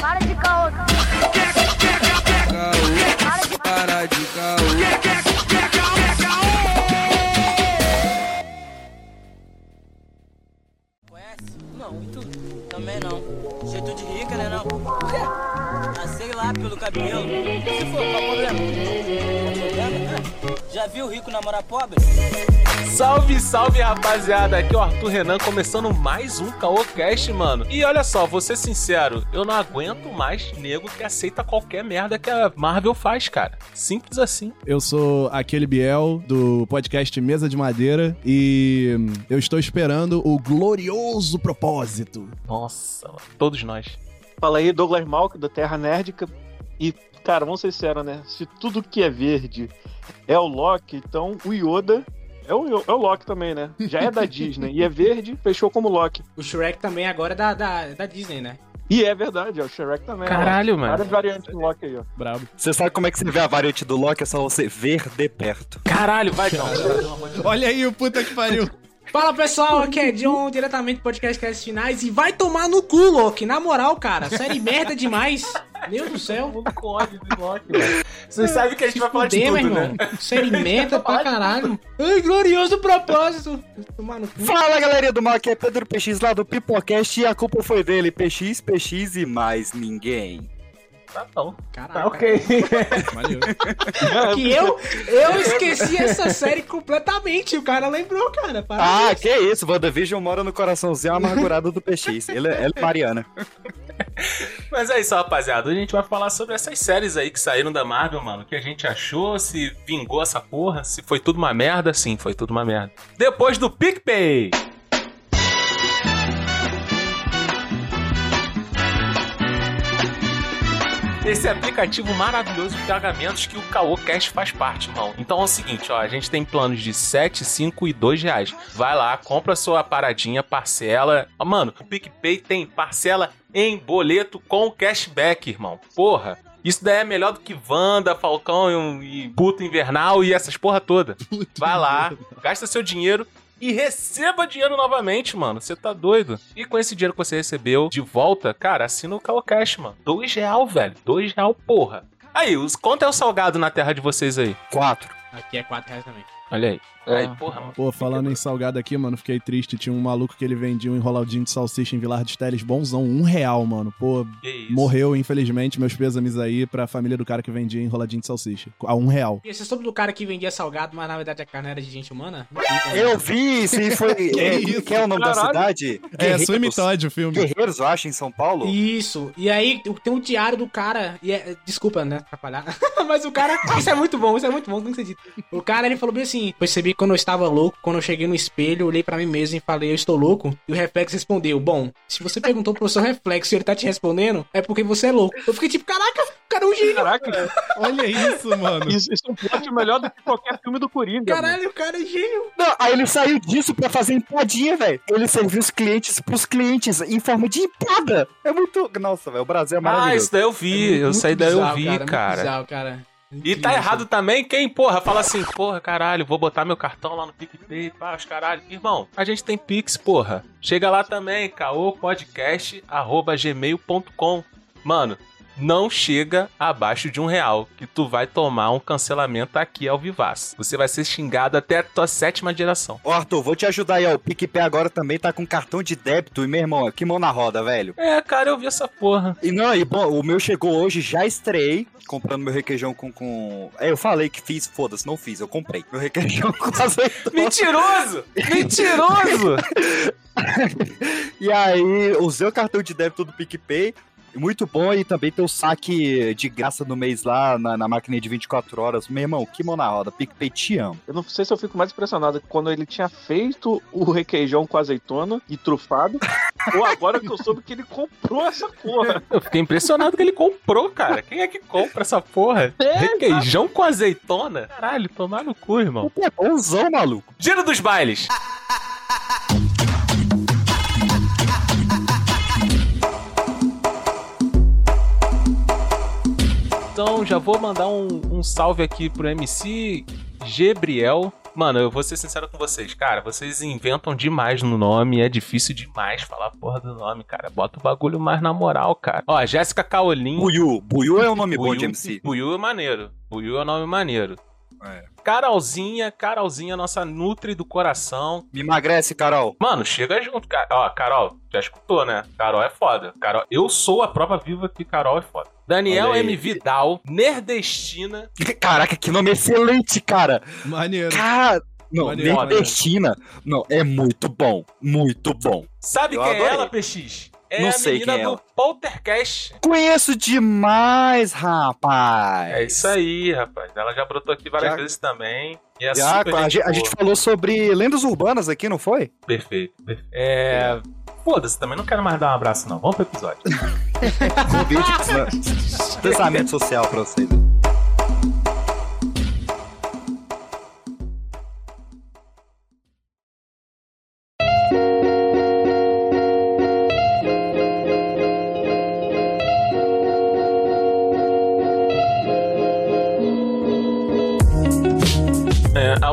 Para de caô. Caô, para de caô. Conhece? Não, e? Também não. Jeito de rica, né não? Por quê? Ah, sei lá, pelo cabelo. Se for, qual o problema? Problema? Ah, Já viu rico namorar pobre? Salve, salve rapaziada, aqui é o Arthur Renan começando mais um Caocast, mano. E olha só, vou ser sincero, eu não aguento mais nego que aceita qualquer merda que a Marvel faz, cara. Simples assim. Eu sou aquele Biel do podcast Mesa de Madeira e eu estou esperando o glorioso propósito. Nossa, mano, todos nós. Fala aí, Douglas Malk, do Terra Nerdica. E, cara, vamos ser sinceros, né? Se tudo que é verde é o Loki, então o Yoda é o, é o Loki também, né? Já é da Disney. E é verde, fechou como Loki. O Shrek também agora é da, da, da Disney, né? E é verdade, é o Shrek também. Caralho, ó. mano. Várias variantes do Loki aí, ó. Brabo. Você sabe como é que você vê a variante do Loki? É só você ver de perto. Caralho, vai, John. Olha aí o puta que pariu. Fala pessoal, aqui é John, diretamente do podcast Cast Finais. E vai tomar no cu, Loki. Na moral, cara, série merda demais. Meu do céu. com ódio do Loki, velho. Vocês sabem que a gente vai falar de Fuder, tudo, meu irmão. né? Série merda pra caralho. Ai, glorioso propósito. Tomar no cu. Fala galerinha do mal, aqui é Pedro PX lá do Pipocast e a culpa foi dele, PX, PX e mais ninguém. Tá bom. Caralho. Tá ok. Valeu. Que eu, eu esqueci essa série completamente. O cara lembrou, cara. Ah, Parabéns. que isso, WandaVision mora no coraçãozinho amargurado do PX. Ele, ela é Mariana. Mas é isso, rapaziada. A gente vai falar sobre essas séries aí que saíram da Marvel, mano. O que a gente achou, se vingou essa porra, se foi tudo uma merda. Sim, foi tudo uma merda. Depois do PicPay. Esse aplicativo maravilhoso de pagamentos que o Caô Cash faz parte, irmão. Então é o seguinte, ó, a gente tem planos de 7, 5 e 2 reais. Vai lá, compra sua paradinha, parcela. Ó, Mano, o PicPay tem parcela em boleto com cashback, irmão. Porra. Isso daí é melhor do que Wanda, Falcão e, e Puto Invernal e essas porra toda. Vai lá, gasta seu dinheiro e receba dinheiro novamente, mano. Você tá doido? E com esse dinheiro que você recebeu de volta, cara, assina o Cash, mano. Dois real, velho. Dois real, porra. Aí, os, quanto é o salgado na terra de vocês aí? Quatro. Aqui é 4 reais também. Olha aí. É. Aí, porra, mano. Pô, falando em salgado aqui, mano, fiquei triste. Tinha um maluco que ele vendia um enroladinho de salsicha em Vilar dos Teles, bonzão, um real, mano. Pô, Que morreu, infelizmente. Meus pêsames aí pra família do cara que vendia enroladinho de salsicha. A um real. E você soube do cara que vendia salgado, mas na verdade a carne era de gente humana? Eu vi, se foi. é, isso? que é o nome da Caralho. cidade? É, Guerreiros. Sumitódio o filme. Guerreiros, eu acho, em São Paulo. Isso. E aí tem um diário do cara. E é, desculpa, né? Atrapalhar. Mas o cara. Isso é muito bom, isso é muito bom, não acredito. O cara ele falou bem assim: percebi quando eu estava louco, quando eu cheguei no espelho, olhei pra mim mesmo e falei, eu estou louco. E o reflexo respondeu: Bom, se você perguntou pro seu reflexo e ele tá te respondendo, é porque você é louco. Eu fiquei tipo, caraca, o cara é um gênio. Caraca, Olha isso, mano. isso, isso é um plot melhor do que qualquer filme do Coringa. mano. Caralho, o cara é gênio. Não, aí ele saiu disso pra fazer empadinha, velho. Ele serviu os clientes pros clientes em forma de empada. É muito. Nossa, velho, o Brasil é Ah, maravilhoso. isso daí eu vi. eu Muito saí daí eu vi, muito cara. bizarro, cara. E tá errado também quem, porra, fala assim, porra, caralho, vou botar meu cartão lá no PicPay, pá, os caralho. Irmão, a gente tem Pix, porra. Chega lá também, caopodcast.gmail.com. Mano, não chega abaixo de um real, que tu vai tomar um cancelamento aqui ao vivaço. Você vai ser xingado até a tua sétima geração. Ô, Arthur, vou te ajudar aí, ó. O PicPay agora também tá com cartão de débito. E, meu irmão, que mão na roda, velho. É, cara, eu vi essa porra. E não, e bom, o meu chegou hoje, já estreiei, comprando meu requeijão com. com... É, eu falei que fiz, foda-se, não fiz, eu comprei. Meu requeijão com azeitona. Mentiroso! Mentiroso! E aí, usei o cartão de débito do PicPay. Muito bom, e também tem o saque de graça no mês lá na, na máquina de 24 horas. Meu irmão, que mão na roda, PicPay te amo. Eu não sei se eu fico mais impressionado quando ele tinha feito o requeijão com azeitona e trufado, ou agora que eu soube que ele comprou essa porra. Eu fiquei impressionado que ele comprou, cara. Quem é que compra essa porra? É, Requeijão com azeitona? Caralho, tomar no cu, irmão. É bonzão, maluco. Giro dos bailes. Então já vou mandar um, um salve aqui pro MC Gabriel, Mano, eu vou ser sincero com vocês, cara. Vocês inventam demais no nome, é difícil demais falar a porra do nome, cara. Bota o bagulho mais na moral, cara. Ó, Jéssica Caolin. Buiu. Buiu é um nome bom Buiu, de MC. Buiu é maneiro. Buiu é um nome maneiro. É. Carolzinha, Carolzinha, nossa Nutri do coração. Me emagrece, Carol. Mano, chega junto, cara. Ó, Carol, já escutou, né? Carol é foda. Carol, eu sou a prova viva que Carol é foda. Daniel. M. Vidal, nerdestina. Caraca, que nome excelente, cara. Maneiro. Cara. Não, Maneiro, nordestina. Não, é muito bom. Muito bom. Sabe Eu quem é adorei. ela, PX? É Não a sei menina quem é do. Poltercast. Conheço demais, rapaz. É isso aí, rapaz. Ela já brotou aqui várias Já- vezes também. E é Já, super a, gente a gente falou sobre lendas urbanas aqui, não foi? Perfeito. perfeito. É... Foda-se, também não quero mais dar um abraço, não. Vamos pro episódio. Convite, pensamento social pra vocês.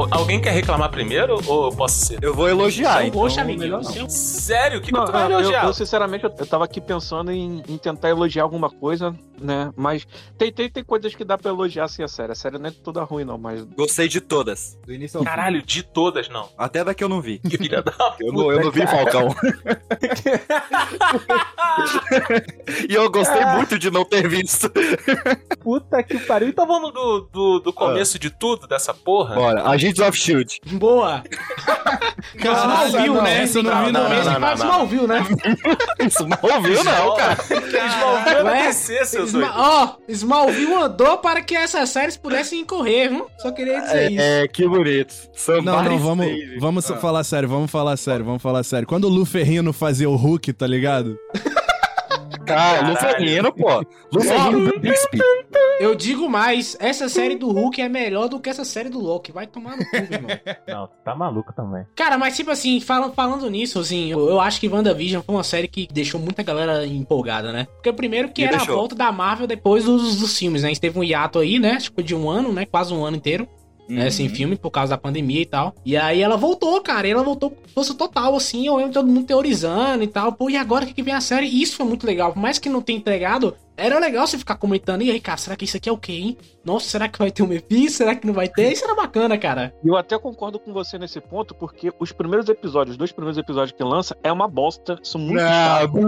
Al- alguém quer reclamar primeiro ou eu posso ser? Eu vou elogiar, Então, então. Poxa, amiguinho. não. Sério? O que, que Não, tu vai eu, elogiar? eu, sinceramente, eu, eu tava aqui pensando em, em tentar elogiar alguma coisa, né? Mas tem, tem, tem coisas que dá pra elogiar assim a série. A série não é toda ruim, não, mas. Gostei de todas. Do início ao fim. Caralho, de todas, não. Até da que eu não vi. Que filha da Eu não, eu não vi Falcão. e eu gostei muito de não ter visto. puta que pariu. Então vamos do, do, do começo de tudo, dessa porra? Bora, Agents of Shield. Boa! Caralho, Smallville, não, né? eu não vi, não. Não, não, faz não. Smallville, né? Isso não ouviu, não, cara. Smallville é Ué? DC, seu Sma- doido. Ó, Smallville andou para que essas séries pudessem correr, viu? Só queria dizer isso. É, é, que bonito. Não, não, vamos, save. vamos Ah. falar sério, vamos falar sério, vamos falar sério. Quando o Lu Ferrino fazia o Hulk, tá ligado? Cara, Lu. Ferrino, pô. Lu Ferrino do Príncipe. Eu digo mais, essa série do Hulk é melhor do que essa série do Loki. Vai tomar no cu, meu irmão. Não, tá maluco também. Cara, mas tipo assim, falando, falando nisso, assim, eu, eu acho que WandaVision foi uma série que deixou muita galera empolgada, né? Porque primeiro que Me era deixou. a volta da Marvel depois dos, dos filmes, né? A gente teve um hiato aí, né? Tipo, de um ano, né? Quase um ano inteiro. Né, sem Uhum. filme, por causa da pandemia e tal. E aí ela voltou, cara, e ela voltou com força total, assim, eu lembro todo mundo teorizando e tal. Pô, e agora o que, que vem a série? E isso foi muito legal. Por mais que não tenha entregado, era legal você ficar comentando, e aí, cara, será que isso aqui é o quê, hein? Nossa, será que vai ter um Mephisto? Será que não vai ter? Isso era bacana, cara. E eu até concordo com você nesse ponto, porque os primeiros episódios, os dois primeiros episódios que lança, é uma bosta, são muito Não, chatos.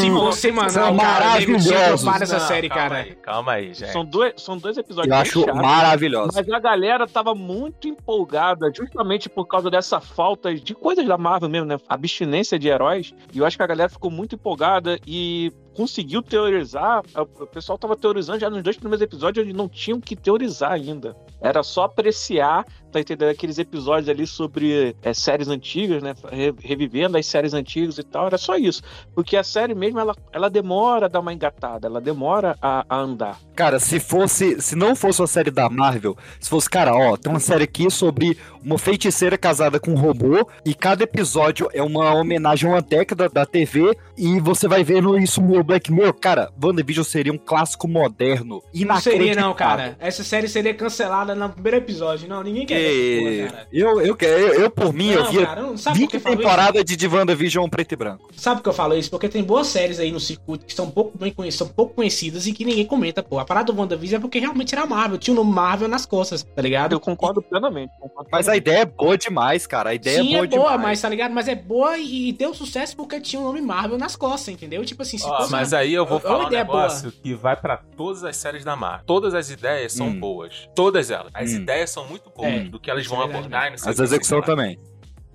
Se você, mano, São cara, nessa Não, série, calma cara. Aí, calma aí, gente. São dois, são dois episódios eu acho chatos. maravilhoso. Mas a galera tava muito empolgada, justamente por causa dessa falta de coisas da Marvel mesmo, né? Abstinência de heróis. E eu acho que a galera ficou muito empolgada e conseguiu teorizar. O pessoal tava teorizando já nos dois primeiros episódios, onde não tinham que teorizar ainda. Era só apreciar, tá entendendo? Aqueles episódios ali sobre é, séries antigas, né? Re- Revivendo as séries antigas e tal. Era só isso. Porque a série mesmo, ela, ela demora a dar uma engatada, ela demora a, a andar. Cara, se fosse. Se não fosse uma série da Marvel, se fosse, cara, ó, tem uma série aqui sobre uma feiticeira casada com um robô, e cada episódio é uma homenagem a uma década da TV, e você vai vendo isso no Black Mirror. Cara, WandaVision seria um clássico moderno. Não seria, não, cara. Essa série seria cancelada no primeiro episódio. Não, ninguém quer porra. Eu, eu, eu, eu, por mim, eu Não, via cara, não sabe por 20 que eu falo isso? temporadas de, de WandaVision preto e branco. Sabe por que eu falo isso? Porque tem boas séries aí no circuito que são pouco bem conhecidas, são pouco conhecidas e que ninguém comenta, pô. A parada do WandaVision é porque realmente era Marvel, tinha o nome Marvel nas costas, tá ligado? Eu concordo plenamente. concordo Mas a plenamente. ideia é boa demais, cara. A ideia Sim, é boa, é boa, demais. mas tá ligado? Mas é boa e, e deu sucesso porque tinha o nome Marvel nas costas, entendeu? Tipo assim, se fosse- mas aí eu vou É uma falar um negócio que vai pra todas as séries da Marvel. Todas as ideias são Hum. boas. Todas elas. As Hum. ideias são muito boas É, do que elas vão é verdade abordar e não sei As o que, execução também.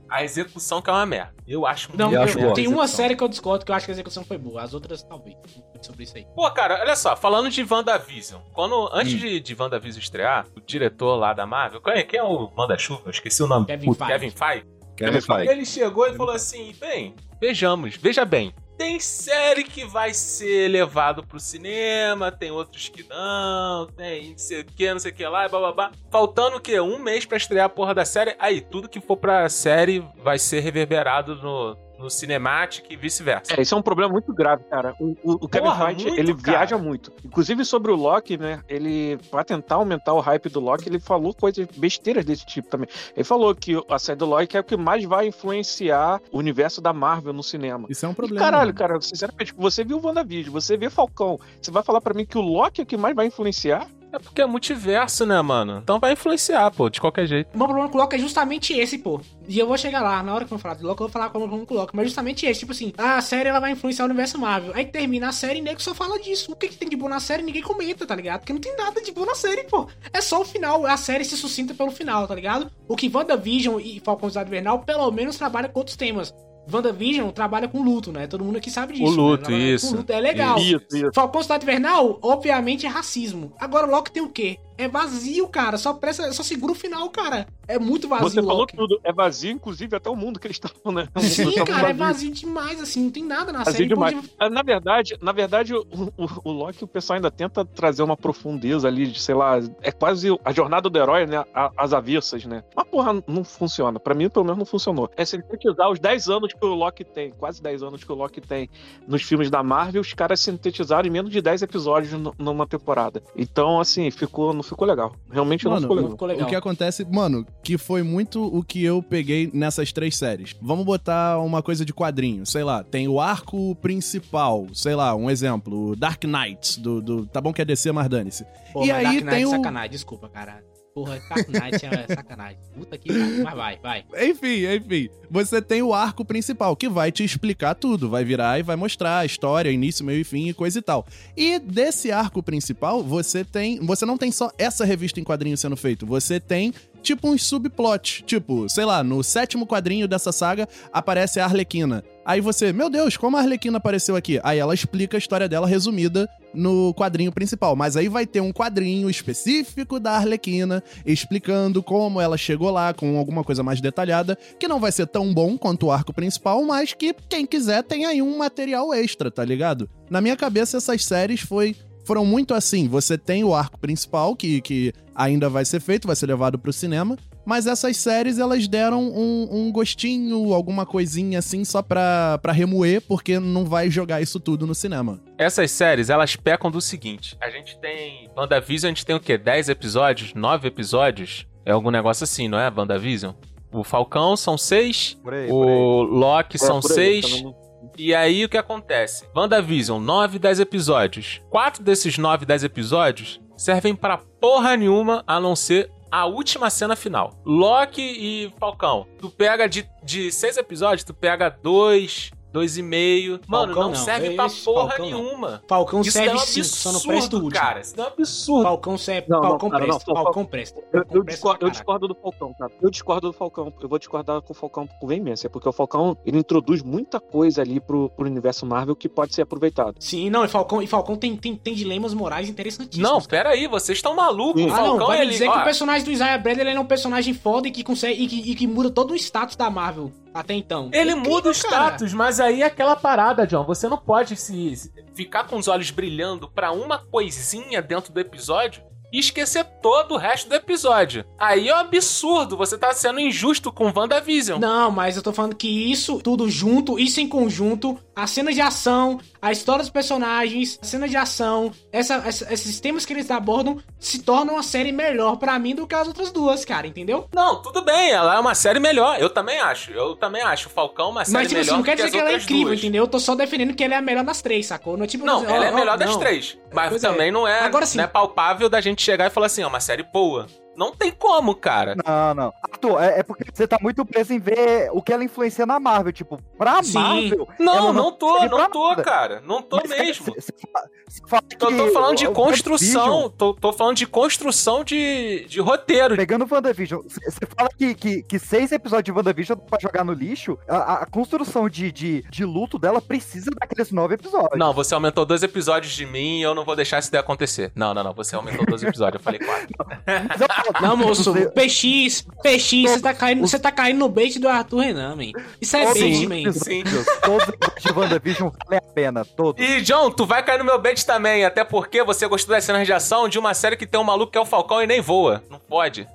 A execução que é uma merda. Eu acho Não, Eu acho boa. tem uma série que eu discordo que eu acho que a execução foi boa. As outras, talvez. Sobre isso aí. Pô, cara, olha só, falando de WandaVision, quando, antes Hum. de, de WandaVision estrear, o diretor lá da Marvel, quem é, quem é o Manda-Chuva? Eu esqueci o nome. Kevin Feige. Kevin Feige. Kevin Feige. Ele chegou e falou assim: bem, vejamos, veja bem. Tem série que vai ser levado pro cinema, tem outros que não, tem não sei o que, não sei o que lá, e bababá. Faltando o quê? Um mês pra estrear a porra da série. Aí, tudo que for pra série vai ser reverberado no, no Cinematic e vice-versa. É, isso é um problema muito grave, cara. O, o, o Kevin Porra, Feige, muito, ele cara. viaja muito. Inclusive sobre o Loki, né? Ele, pra tentar aumentar o hype do Loki, ele falou coisas besteiras desse tipo também. Ele falou que a série do Loki é o que mais vai influenciar o universo da Marvel no cinema. Isso é um E problema. caralho, mano. cara, sinceramente, você viu o WandaVision, você vê Falcão, você vai falar pra mim que o Loki é o que mais vai influenciar? É porque é multiverso, né, mano? Então vai influenciar, pô, de qualquer jeito. O meu problema com o Loki é justamente esse, pô. E eu vou chegar lá, na hora que eu falar do Loki, eu vou falar como eu com o. Mas justamente esse, tipo assim, ah, a série ela vai influenciar o universo Marvel. Aí termina a série e nego só fala disso. O que, que tem de bom na série ninguém comenta, tá ligado? Porque não tem nada de bom na série, pô. É só o final, a série se sucinta pelo final, tá ligado? O que WandaVision e Falcão Invernal pelo menos trabalha com outros temas. WandaVision trabalha com luto, né? Todo mundo aqui sabe disso. O luto, né? Trabalha com isso. luto. É legal. Isso, isso. Falcão Cidade Invernal, obviamente, é racismo. Agora Loki tem o quê? É vazio, cara. Só presta, só segura o final, cara. É muito vazio Você falou Loki. tudo, é vazio, inclusive até o mundo que eles estavam, né? Mundo Sim, cara, é vazio. vazio demais, assim, não tem nada na Vazio série. demais. Pode- Ah, Na verdade, na verdade, o, o, o Loki, o pessoal ainda tenta trazer uma profundeza ali, de, sei lá, é quase a jornada do herói, né? a- As avessas, né? Mas, porra, não funciona. Pra mim, pelo menos, não funcionou. É sintetizar os 10 anos que o Loki tem, quase 10 anos que o Loki tem nos filmes da Marvel, os caras sintetizaram em menos de 10 episódios numa temporada. Então, assim, ficou, não ficou legal. Realmente não Mano, ficou Não legal. ficou legal. O que acontece, mano, que foi muito o que eu peguei nessas três séries. Vamos botar uma coisa de quadrinho, sei lá, tem o arco principal, sei lá, um exemplo, o Dark Knight, do, do tá bom que é DC, mas dane-se. Pô, E mas aí Dark Knight tem é o- sacanagem, desculpa, cara. Porra, é sacanagem. Puta que pariu. Mas vai, vai. Enfim, enfim, você tem o arco principal, que vai te explicar tudo, vai virar e vai mostrar a história, início, meio e fim e coisa e tal. E desse arco principal, você tem, você não tem só essa revista em quadrinho sendo feito, você tem tipo uns subplot, tipo, sei lá, no sétimo quadrinho dessa saga aparece a Arlequina. Aí você, meu Deus, como a Arlequina apareceu aqui? Aí ela explica a história dela resumida no quadrinho principal, mas aí vai ter um quadrinho específico da Arlequina explicando como ela chegou lá com alguma coisa mais detalhada, que não vai ser tão bom quanto o arco principal, mas que quem quiser tem aí um material extra, tá ligado? Na minha cabeça essas séries foi foram muito assim, você tem o arco principal que, que ainda vai ser feito, vai ser levado pro cinema, mas essas séries elas deram um, um gostinho, alguma coisinha assim só pra, pra remoer, porque não vai jogar isso tudo no cinema. Essas séries, elas pecam do seguinte: a gente tem. WandaVision, a gente tem o quê? 10 episódios? 9 episódios? É algum negócio assim, não é? WandaVision? O Falcão são 6, Por aí, por aí. o Loki são É, por aí, 6. também não- E aí o que acontece? WandaVision, 9, 10 episódios. Quatro desses 9, 10 episódios servem pra porra nenhuma a não ser a última cena final. Loki e Falcão. Tu pega de, de seis episódios, tu pega dois, dois e meio. Mano, Falcão não, não. serve Esse pra porra Falcão não. nenhuma. Falcão Isso serve é um sim, só não absurdo, presta o último. cara. Isso é um absurdo. Falcão serve. Não, não, Falcão cara, não, presta. Falcão- Falcão presta. Eu, Falcão eu presta discordo, eu discordo do Falcão, cara. Eu discordo do Falcão. Eu vou discordar com o Falcão com veemência, porque o Falcão ele introduz muita coisa ali pro, pro universo Marvel que pode ser aproveitado. Sim, não, e Falcão, e Falcão tem, tem, tem dilemas morais interessantíssimos. Não, pera aí, vocês estão malucos. O Ah, Falcão, não, vai ele. dizer que ó, o personagem do Isaiah Bradley ele é um personagem foda e que consegue e que, e que muda todo o status da Marvel até então. Ele Incrível, muda o cara. status, mas aí é aquela parada, John. Você não pode se se ficar com os olhos brilhando pra uma coisinha dentro do episódio e esquecer todo o resto do episódio. Aí é um absurdo. Você tá sendo injusto com WandaVision. Não, mas eu tô falando que isso tudo junto, isso em conjunto, a cena de ação, a história dos personagens, a cena de ação, essa, essa- esses temas que eles abordam se tornam uma série melhor pra mim do que as outras duas, cara, entendeu? Não, tudo bem, ela é uma série melhor. Eu também acho. Eu também acho. O Falcão é uma série Mas, tipo melhor assim, não quer que dizer as que ela é incrível, duas. entendeu? Eu tô só defendendo que ela é a melhor das três, sacou? Não, é tipo, Não, ela é a ó, melhor das não. três. Mas Pois é. também não é, Agora sim. não é palpável da gente chegar e falar assim, ó, uma série boa. Não tem como, cara. Não, não. Arthur, é, é porque você tá muito preso em ver o que ela influencia na Marvel. Tipo, pra Sim. Marvel. Não, ela não tô, não tô, nada. cara. Não tô Mas, mesmo. cê- cê fala- cê fala tô que falando de construção, tô, tô falando de construção de, de roteiro. Pegando o WandaVision, você fala que, que, que seis episódios de WandaVision pra jogar no lixo, a, a construção de, de, de luto dela precisa daqueles nove episódios. Não, você aumentou dois episódios de mim e eu não vou deixar isso daí acontecer. Não, não, não, você aumentou dois episódios, eu falei quatro. Mas eu Não, moço, PX, PX, você tá caindo, você tá caindo no bait do Arthur Renan, man. Isso é bait, man. sim. Episódios de WandaVision valem a pena, todos. E, John, tu vai cair no meu bait também, até porque você gostou das cenas de ação de uma série que tem um maluco que é o Falcão e nem voa. Não pode.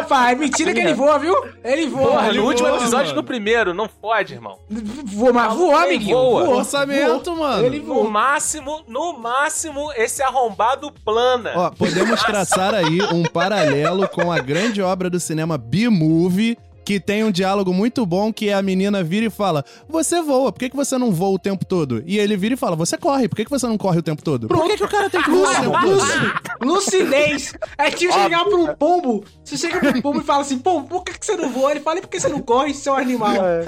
Opa, é mentira que ele voa, viu? Ele voa. Porra, ele no último voa, episódio mano. no primeiro, não pode, irmão. Voa, mas Ele amiguinho. voa. Voou, Orçamento, voou. mano. Ele No voou. máximo, no máximo, esse arrombado plana. Ó, podemos traçar aí um paralelo com a grande obra do cinema B-Movie, que tem um diálogo muito bom que a menina vira e fala: Você voa, por que, que você não voa o tempo todo? E ele vira e fala: Você corre, por que, que você não corre o tempo todo? Por que, que o cara tem que voar o tempo todo? Lucidez. É tipo chegar pra um pombo. Você chega pra um pombo e fala assim: Pombo, por que, que você não voa? Ele fala: "E Por que você não corre, seu animal? É.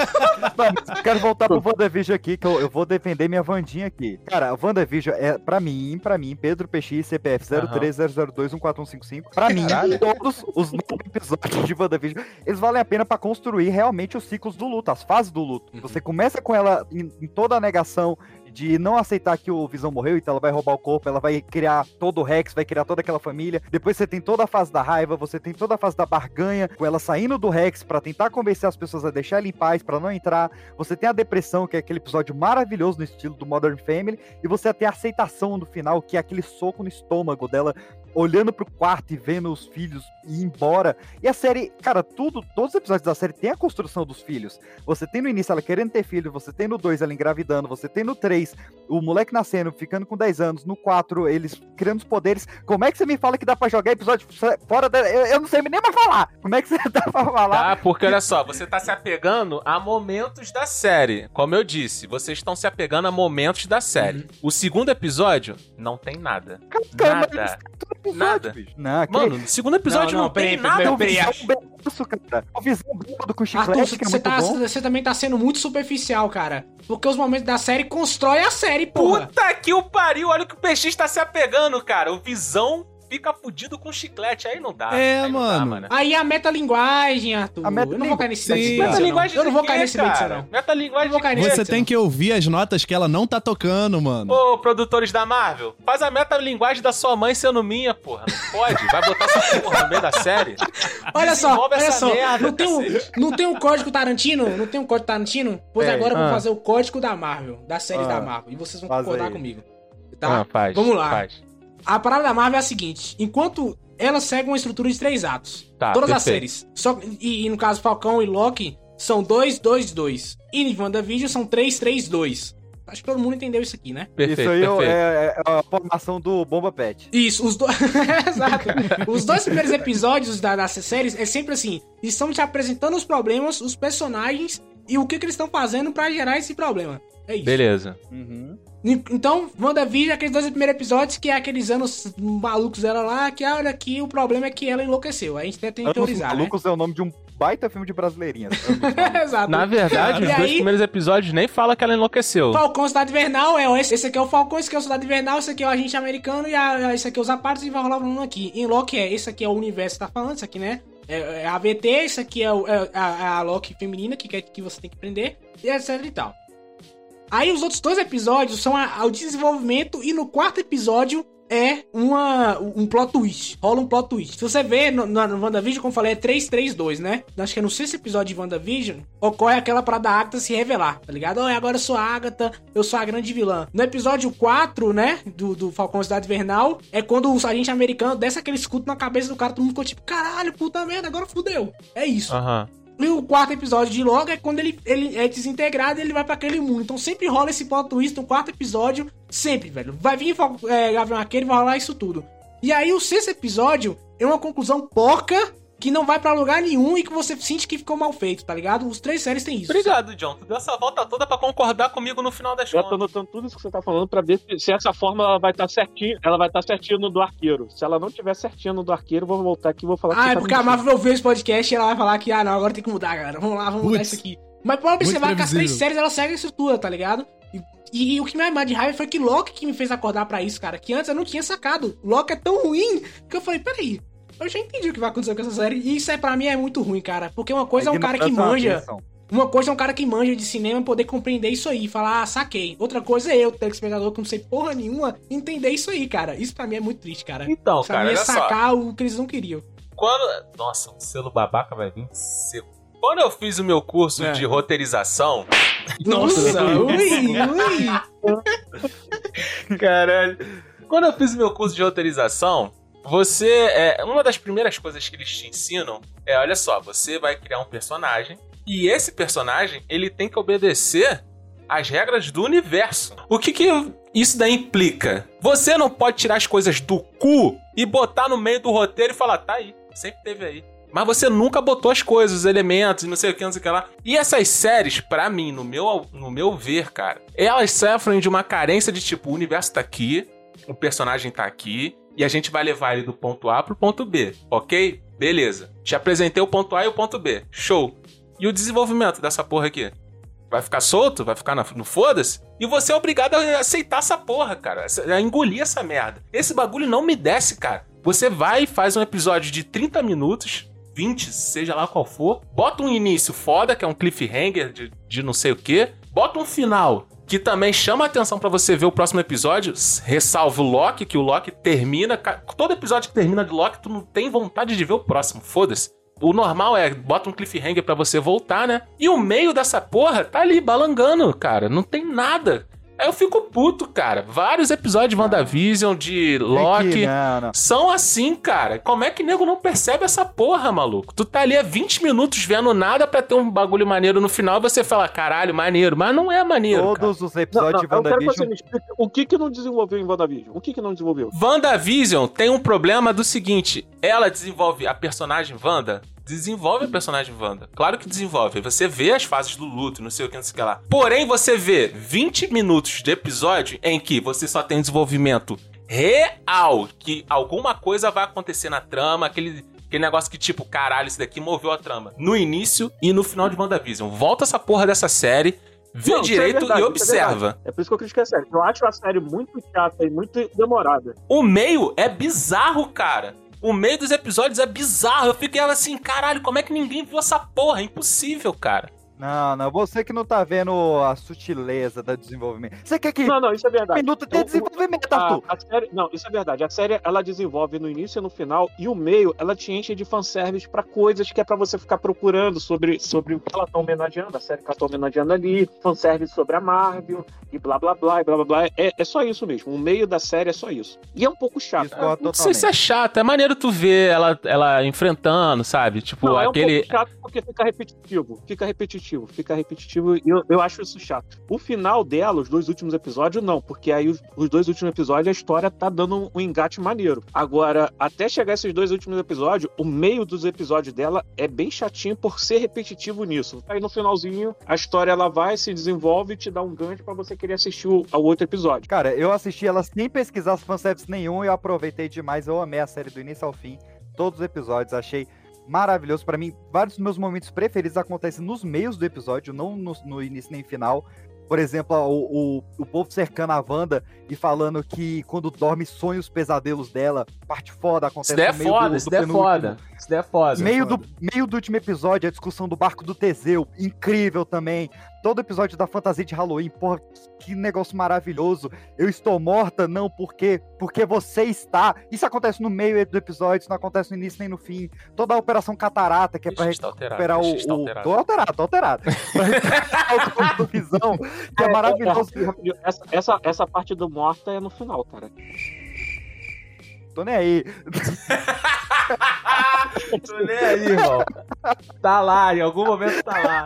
Mas eu quero voltar pro WandaVision aqui, que eu, eu vou defender minha Vandinha aqui. Cara, a WandaVision é, pra mim, pra mim, Pedro PX, CPF 030021415, pra mim, todos os episódios de WandaVision, eles valem a pena pra construir realmente os ciclos do luto, as fases do luto. Você começa com ela em, em toda a negação de não aceitar que o Visão morreu, então ela vai roubar o corpo, ela vai criar todo o Rex, vai criar toda aquela família. Depois você tem toda a fase da raiva, você tem toda a fase da barganha, com ela saindo do Rex pra tentar convencer as pessoas a deixar ele em paz, pra não entrar. Você tem a depressão, que é aquele episódio maravilhoso no estilo do Modern Family, e você tem a aceitação no final, que é aquele soco no estômago dela, olhando pro quarto e vendo os filhos ir embora. E a série, cara, tudo, todos os episódios da série tem a construção dos filhos. Você tem no início ela querendo ter filho, você tem no 2 ela engravidando, você tem no 3 o moleque nascendo, ficando com 10 anos, no 4 eles criando os poderes. Como é que você me fala que dá pra jogar episódio fora da. Eu, eu não sei nem mais falar. Como é que você dá pra falar? Tá, porque olha só, você tá se apegando a momentos da série. Como eu disse, vocês estão se apegando a momentos da série. O segundo episódio não tem nada. Cara, mas Nada. todo episódio, Nada. bicho. Não, Mano, no segundo episódio Não, não, não, tem peraí, nada. peraí, o peraí, visão cara. O visão bêbado com chiclete, Arthur, que é você tá, bom. você também tá sendo muito superficial, cara. Porque os momentos da série constroem a série, porra. Puta que o pariu, olha o que o PX tá se apegando, cara. O Visão fica fudido com chiclete, aí não dá. É, Aí não dá, mano. Aí a metalinguagem, Arthur. A Eu não vou cair nesse Sim. não. Metalinguagem Eu não vou de cair nesse cara? não. Metalinguagem Eu não vou de cair Você tem que ouvir as notas que ela não tá tocando, mano. Ô, produtores da Marvel, faz a metalinguagem da sua mãe sendo minha, porra. Não pode? Vai botar essa porra no meio da série? Olha só, olha só. merda, não, tem um, não tem um código Tarantino? Não tem um código Tarantino? Pois É. agora eu vou Ah. fazer o código da Marvel, das séries Ah. da Marvel. E vocês vão concordar aí. comigo. Tá? Ah, faz, Vamos lá. faz. A parada da Marvel é a seguinte: enquanto ela segue uma estrutura de três atos. Tá, todas as perfeito. séries. Só, e, e no caso, Falcão e Loki são 2, 2, 2. E em WandaVision são 3, 3, 2. Acho que todo mundo entendeu isso aqui, né? Perfeito, Isso aí é- perfeito. é, é a formação do Bomba Pet. Isso, os dois. Exato. Os dois primeiros episódios da, dessas séries é sempre assim: estão te apresentando os problemas, os personagens e o que, que eles estão fazendo pra gerar esse problema. É isso. Beleza. Uhum. Então, WandaVision é aqueles dois primeiros episódios que é aqueles anos malucos dela lá, que olha aqui, o problema é que ela enlouqueceu. A gente tenta Anos teorizar, né? Malucos é o nome de um baita filme de brasileirinhas. Anos Malucos. Exato. Na verdade, E os dois aí- primeiros episódios nem fala que ela enlouqueceu. Falcão Cidade Invernal é esse, esse aqui é o Falcão, esse aqui é o Cidade Invernal, esse aqui é o agente americano e a, a- esse aqui é os apartes e vai rolar um aqui. Em Loki é esse aqui é o universo que tá falando, esse aqui, né? É, é a VT, esse aqui é, o- é a, é a Loki feminina que, quer que você tem que prender, e etc e tal. Aí os outros dois episódios são a- o desenvolvimento e no quarto episódio é uma, um plot twist. Rola um plot twist. Se você vê no, no, no WandaVision, como eu falei, é 332, né? Acho que é no sexto episódio de WandaVision, ocorre aquela parada da Agatha se revelar, tá ligado? Oh, agora eu sou a Agatha, eu sou a grande vilã. No episódio 4, né, do, do Falcão Cidade Invernal, é quando o agente americano desce aquele escudo na cabeça do cara, todo mundo ficou tipo, caralho, puta merda, agora fudeu. É isso. Aham. E o quarto episódio de Logo é quando ele, ele é desintegrado e ele vai pra aquele mundo. Então sempre rola esse plot twist no quarto episódio. Sempre, velho. Vai vir é, Gavião Arqueiro e vai rolar isso tudo. E aí o sexto episódio é uma conclusão porca que não vai pra lugar nenhum e que você sente que ficou mal feito, tá ligado? Os três séries têm isso. Obrigado, John. Tu deu essa volta toda pra concordar comigo no final das Já tô contas. anotando tudo isso que você tá falando pra ver se, essa forma ela vai estar certinho, ela vai estar certinho no do arqueiro. Se ela não tiver certinho no do arqueiro, eu vou voltar aqui e vou falar que Ah, é tá porque a mentindo. Marvel ouviu esse podcast e ela vai falar que, ah, não, agora tem que mudar, galera. Vamos lá, vamos mudar isso aqui. Mas pode observar que as três séries elas seguem a estrutura, tá ligado? E, e- e o que me mais de raiva foi que Loki que me fez acordar pra isso, cara. Que antes eu não tinha sacado. Loki é tão ruim que eu falei, peraí. Eu já entendi o que vai acontecer com essa série. E isso é pra mim é muito ruim, cara. Porque uma coisa é um cara que é manja. Uma coisa é um cara que manja de cinema poder compreender isso aí, falar, ah, saquei. Outra coisa é eu, telespectador, que não sei porra nenhuma, entender isso aí, cara. Isso pra mim é muito triste, cara. Então, pra cara, mim é olha só. sacar o que eles não queriam. Quando. Nossa, o selo babaca vai vir seco. Quando eu fiz o meu curso É. de roteirização. Nossa, ui, ui. Caralho. Quando eu fiz o meu curso de roteirização, você. É, uma das primeiras coisas que eles te ensinam é: olha só, você vai criar um personagem. E esse personagem, ele tem que obedecer às regras do universo. O que que isso daí implica? Você não pode tirar as coisas do cu e botar no meio do roteiro e falar, tá aí, sempre teve aí. Mas você nunca botou as coisas, os elementos, não sei o que, não sei o que lá. E essas séries, pra mim, no meu, no meu ver, cara, elas sofrem de uma carência de tipo, o universo tá aqui, o personagem tá aqui, e a gente vai levar ele do ponto A pro ponto B, ok? Beleza. Te apresentei o ponto A e o ponto B. Show. E o desenvolvimento dessa porra aqui? Vai ficar solto? Vai ficar no foda-se? E você é obrigado a aceitar essa porra, cara. A engolir essa merda. Esse bagulho não me desce, cara. Você vai e faz um episódio de 30 minutos, 20, seja lá qual for. Bota um início foda, que é um cliffhanger de, de não sei o que. Bota um final que também chama a atenção pra você ver o próximo episódio. Ressalva o Loki, que o Loki termina. Todo episódio que termina de Loki, tu não tem vontade de ver o próximo. Foda-se. O normal é bota um cliffhanger pra você voltar, né? E o meio dessa porra tá ali balangando, cara. Não tem nada. Aí eu fico puto, cara. Vários episódios de WandaVision, de Loki. Aqui, não, não. São assim, cara. Como é que nego não percebe essa porra, maluco? Tu tá ali há 20 minutos vendo nada pra ter um bagulho maneiro no final e você fala, caralho, maneiro. Mas não é maneiro. cara. Todos os Não, episódios não, de eu quero que você WandaVision. me explique o que que não desenvolveu em WandaVision. O que que não desenvolveu? WandaVision tem um problema do seguinte: ela desenvolve a personagem Wanda. Desenvolve a personagem Wanda. Claro que desenvolve. Você vê as fases do luto, não sei o que, não sei o que lá. Porém, você vê 20 minutos de episódio em que você só tem desenvolvimento real. Que alguma coisa vai acontecer na trama, aquele. Aquele negócio que, tipo, caralho, isso daqui moveu a trama. No início e no final de WandaVision. Volta essa porra dessa série, vê Não, é direito verdade, e isso é observa. É por isso que eu critiquei a série. Eu acho a série muito chata e muito demorada. O meio é bizarro, cara. O meio dos episódios é bizarro. Eu fiquei assim, caralho, como é que ninguém viu essa porra? É impossível, cara. Não, não, você que não tá vendo a sutileza do desenvolvimento. Você quer que Não, não, isso é verdade. minuto Eu- desenvolvimento, A, Arthur? a série, não, isso é verdade. A série ela desenvolve no início e no final, e o meio ela te enche de fanservice pra coisas que é pra você ficar procurando sobre, sobre o que ela tá homenageando, a série que ela tá homenageando ali, fanservice sobre a Marvel, e blá blá blá, e blá blá blá. É, é só isso mesmo. O meio da série é só isso. E é um pouco chato. Discordo Não sei se é chato, é maneiro tu ver ela, ela enfrentando, sabe? Tipo, Não, é um aquele. pouco chato porque fica repetitivo. Fica repetitivo, fica repetitivo e eu, eu acho isso chato. O final dela, os dois últimos episódios, não, porque aí os, os dois últimos episódios a história tá dando um engate maneiro. Agora, até chegar esses dois últimos episódios, o meio dos episódios dela é bem chatinho por ser repetitivo nisso. Aí no finalzinho, a história ela vai, se desenvolve e te dá um gancho pra você querer assistir o, ao outro episódio. Cara, eu assisti ela sem pesquisar fanservice nenhum e eu aproveitei demais. Eu amei a série do início ao fim. Todos os episódios, achei maravilhoso. Pra mim, vários dos meus momentos preferidos acontecem nos meios do episódio, não no, no início nem final. Por exemplo, o, o, o povo cercando a Wanda e falando que quando dorme sonha os pesadelos dela. Parte foda acontece Isso é no meio foda, do, isso do daí é penúltimo. foda. Isso daí é foda. Meio do, meio do último episódio, a discussão do barco do Teseu, incrível também. Todo episódio da fantasia de Halloween, porra, que negócio maravilhoso. Eu estou morta, não, porque porque você está. Isso acontece no meio do episódio, isso não acontece no início nem no fim. Toda a operação catarata, que é pra tá alterado, recuperar o. tá o- alterado. Tô alterado, tô alterado. O do visão, que é maravilhoso. rapidinho, rapidinho. Essa, essa, essa parte do morta é no final, cara. Tô nem aí. Tô nem aí, irmão. Tá lá, em algum momento tá lá.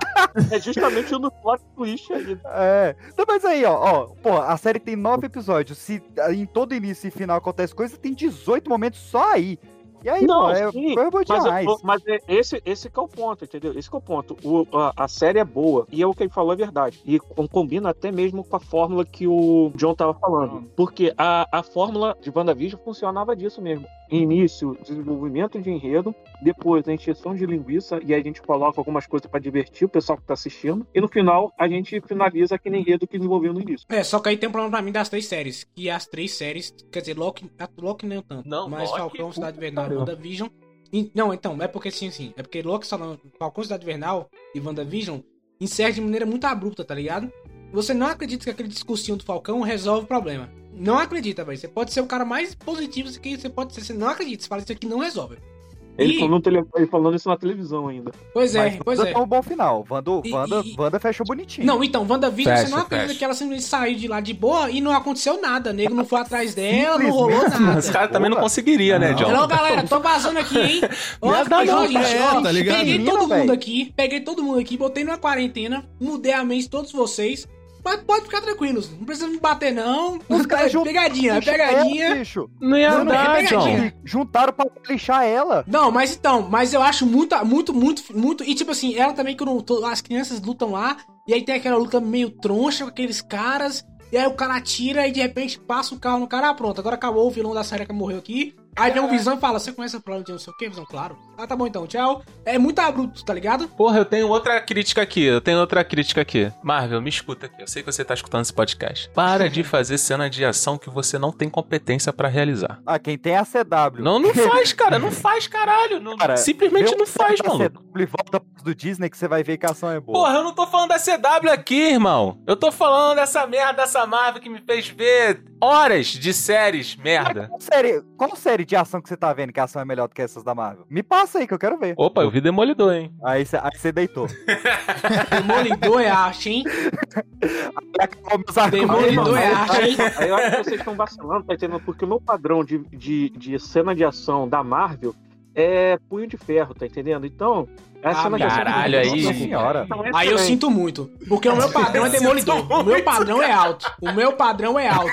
É justamente no plot twist aí. É. Não, mas aí, ó, ó, pô, a série tem nove episódios. Se em todo início e final acontece coisa, tem 18 momentos só aí. E aí, Não, pô, é, sim, foi bom Mas, demais. eu- mas é esse, esse que é o ponto, entendeu? Esse que é o ponto. O, a, a série é boa, e é o que ele falou é verdade. E com- combina até mesmo com a fórmula que o John tava falando. Porque a, a fórmula de WandaVision funcionava disso mesmo. Início, desenvolvimento de enredo, depois a injeção de linguiça, e aí a gente coloca algumas coisas pra divertir o pessoal que tá assistindo, e no final a gente finaliza aquele enredo que desenvolveu no início. É, só que aí tem um problema pra mim das três séries. Que as três séries, quer dizer, Loki, a- Loki nem tanto. Não, mas Loki, Falcão, Cidade puta Invernal e. WandaVision. E- Não, então, é porque sim, sim. É porque Loki, Falcão, Cidade Invernal e WandaVision encerra de maneira muito abrupta, tá ligado? Você não acredita que aquele discursinho do Falcão resolve o problema. Não acredita, velho. Você pode ser o cara mais positivo que você pode ser. Você não acredita. Você fala isso aqui não resolve. Ele, E- falou no tele... ele falando isso na televisão ainda. Pois é, Mas pois Wanda é. tem um bom final. Wanda, E- Wanda, e- Wanda fechou bonitinho. Não, então, WandaVision, você Fecha, não acredita fecha. que ela simplesmente saiu de lá de boa e não aconteceu nada. O nego não foi atrás dela, não rolou nada. Esse cara também não conseguiria, né, Não. John? Hello, galera, tô vazando aqui, hein? Ó, não, gente, é, ó, tá ligado? Peguei todo mundo aqui, peguei todo mundo aqui, botei numa quarentena, mudei a mente de todos vocês. Mas pode ficar tranquilos, não precisa me bater, não. Os caras jun- Pegadinha, Bicho, pegadinha. é, bicho. Não ia Não, não, dar, é pegadinha. Juntaram pra lixar ela. Não, mas então, mas eu acho muito, muito, muito, muito. E tipo assim, ela também, quando to- as crianças lutam lá, e aí tem aquela luta meio troncha com aqueles caras, e aí o cara atira e de repente passa o carro no cara, ah, pronto, agora acabou o vilão da série que morreu aqui. Aí vem o Visão e fala: Você conhece a plano de não sei o que, Visão? Claro. Ah, tá bom então, tchau. É muito abrupto, tá ligado? Porra, eu tenho outra crítica aqui. Eu tenho outra crítica aqui. Marvel, me escuta aqui. Eu sei que você tá escutando esse podcast. Para de fazer cena de ação que você não tem competência pra realizar. Ah, quem tem é a CW. Não, não faz, cara. Não faz, caralho. Não- Cara, simplesmente não o faz, mano. CW e volta do Disney que você vai ver que a ação é boa. Porra, eu não tô falando da CW aqui, irmão. Eu tô falando dessa merda, dessa Marvel que me fez ver horas de séries, merda. Série, qual série de ação que você tá vendo que a ação é melhor do que essas da Marvel? Me passa aí que eu quero ver. Opa, eu vi Demolidor, hein? Aí você deitou. Demolidor é arte, hein? Demolidor é arte, hein? Aí eu acho que vocês estão vacilando, tá entendendo? Porque o meu padrão de, de, de cena de ação da Marvel é punho de ferro, tá entendendo? Então, a Ah, cena de ação. caralho, aí- Nossa senhora. Então, é Aí eu sinto muito. Porque o meu padrão é demolidor. O meu padrão é alto. O meu padrão é alto.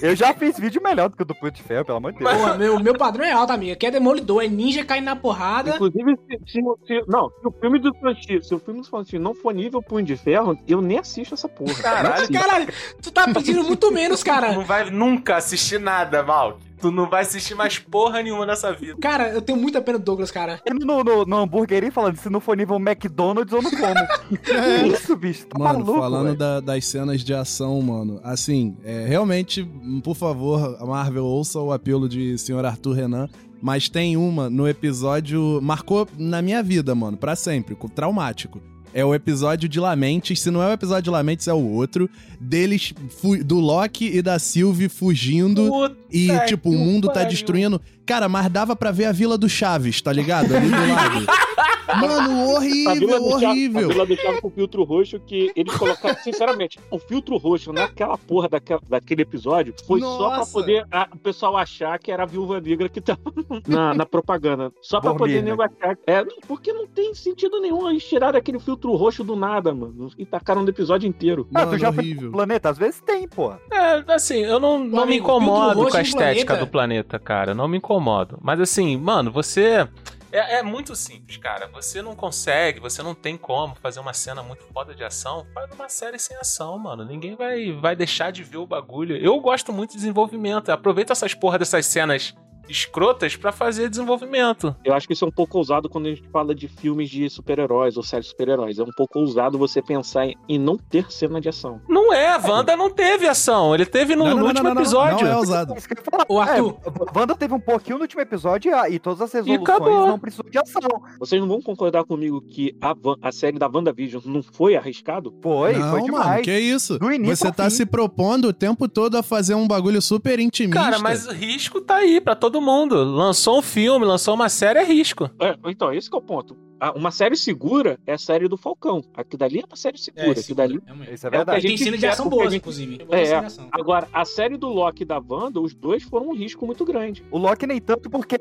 Eu já fiz vídeo melhor do que o do Punho de Ferro, pelo amor de Deus. Porra, meu, meu padrão é alto, amiga. Que é demolidor, é ninja caindo na porrada. Inclusive, se, se- se- não, se o filme do Fanchi, se o filme do Fanchi não for nível punho de ferro, eu nem assisto essa porra. Caralho. Caralho, tu tá pedindo muito menos, Tu cara. não vai nunca assistir nada, Mal. Tu não vai assistir mais porra nenhuma nessa vida. Cara, eu tenho muita pena do Douglas, cara. Ele no, no, no hambúrguer falando, se não for nível McDonald's, eu não como. Que isso, bicho? Tá Mano, maluco, falando da- das cenas de ação, mano, assim, é, realmente, por favor, a Marvel ouça o apelo de Sr. Arthur Renan, mas tem uma no episódio, marcou na minha vida, mano, pra sempre, co- traumático. É o episódio de Lamentes, se não é o episódio de Lamentes, é o outro, deles, do Loki e da Sylvie fugindo Puta e, tipo, o mundo tá pariu. destruindo. Cara, mas dava pra ver a Vila do Chaves, tá ligado? Ali do lado. Mano, horrível, horrível. Do Chaves com filtro roxo que eles colocaram, sinceramente, o filtro roxo naquela porra daquela, daquele episódio foi só pra Nossa. poder a- o pessoal achar que era a viúva negra que tava na, na propaganda. Só pra poder nego achar. É, porque não tem sentido nenhum. Eles tiraram aquele filtro roxo do nada, mano. E tacaram no episódio inteiro. Ah, tu Mano, já foi horrível. pro planeta? Às vezes tem, pô. É, assim, eu não, não me amigo, incomodo filtro roxo com a estética planeta. do planeta, cara. Não me incomodo. Mas assim, mano, você. É, é muito simples, cara. Você não consegue, você não tem como fazer uma cena muito foda de ação. Faz uma série sem ação, mano. Ninguém vai, vai deixar de ver o bagulho. Eu gosto muito de desenvolvimento. Aproveita essas porra dessas cenas escrotas pra fazer desenvolvimento. Eu acho que isso é um pouco ousado quando a gente fala de filmes de super-heróis ou séries de super-heróis. É um pouco ousado você pensar em- não ter cena de ação. Não é, a Wanda não teve ação. Ele teve no, Não, não, no último não, não, episódio. Não é ousado. Ô, Arthur. É, Wanda teve um pouquinho no último episódio e, a- todas as resoluções acabou. não precisou de ação. Vocês não vão concordar comigo que a, Van- a série da WandaVision não foi arriscado? Foi, não, foi mano, demais. que isso? Do início Você tá fim. se propondo o tempo todo a fazer um bagulho super intimista. Cara, mas o risco tá aí pra todo mundo. Lançou um filme, lançou uma série, é risco. É, então, esse que é o ponto. A- Uma série segura é a série do Falcão. Aqui dali é uma série segura. Aqui dali... realmente. Isso é É o que a verdade. gente Tem cena de quer, ação boas, gente- inclusive. É, cenas de. Agora, a série do Loki e da Wanda, os dois foram um risco muito grande. O Loki nem tanto porque,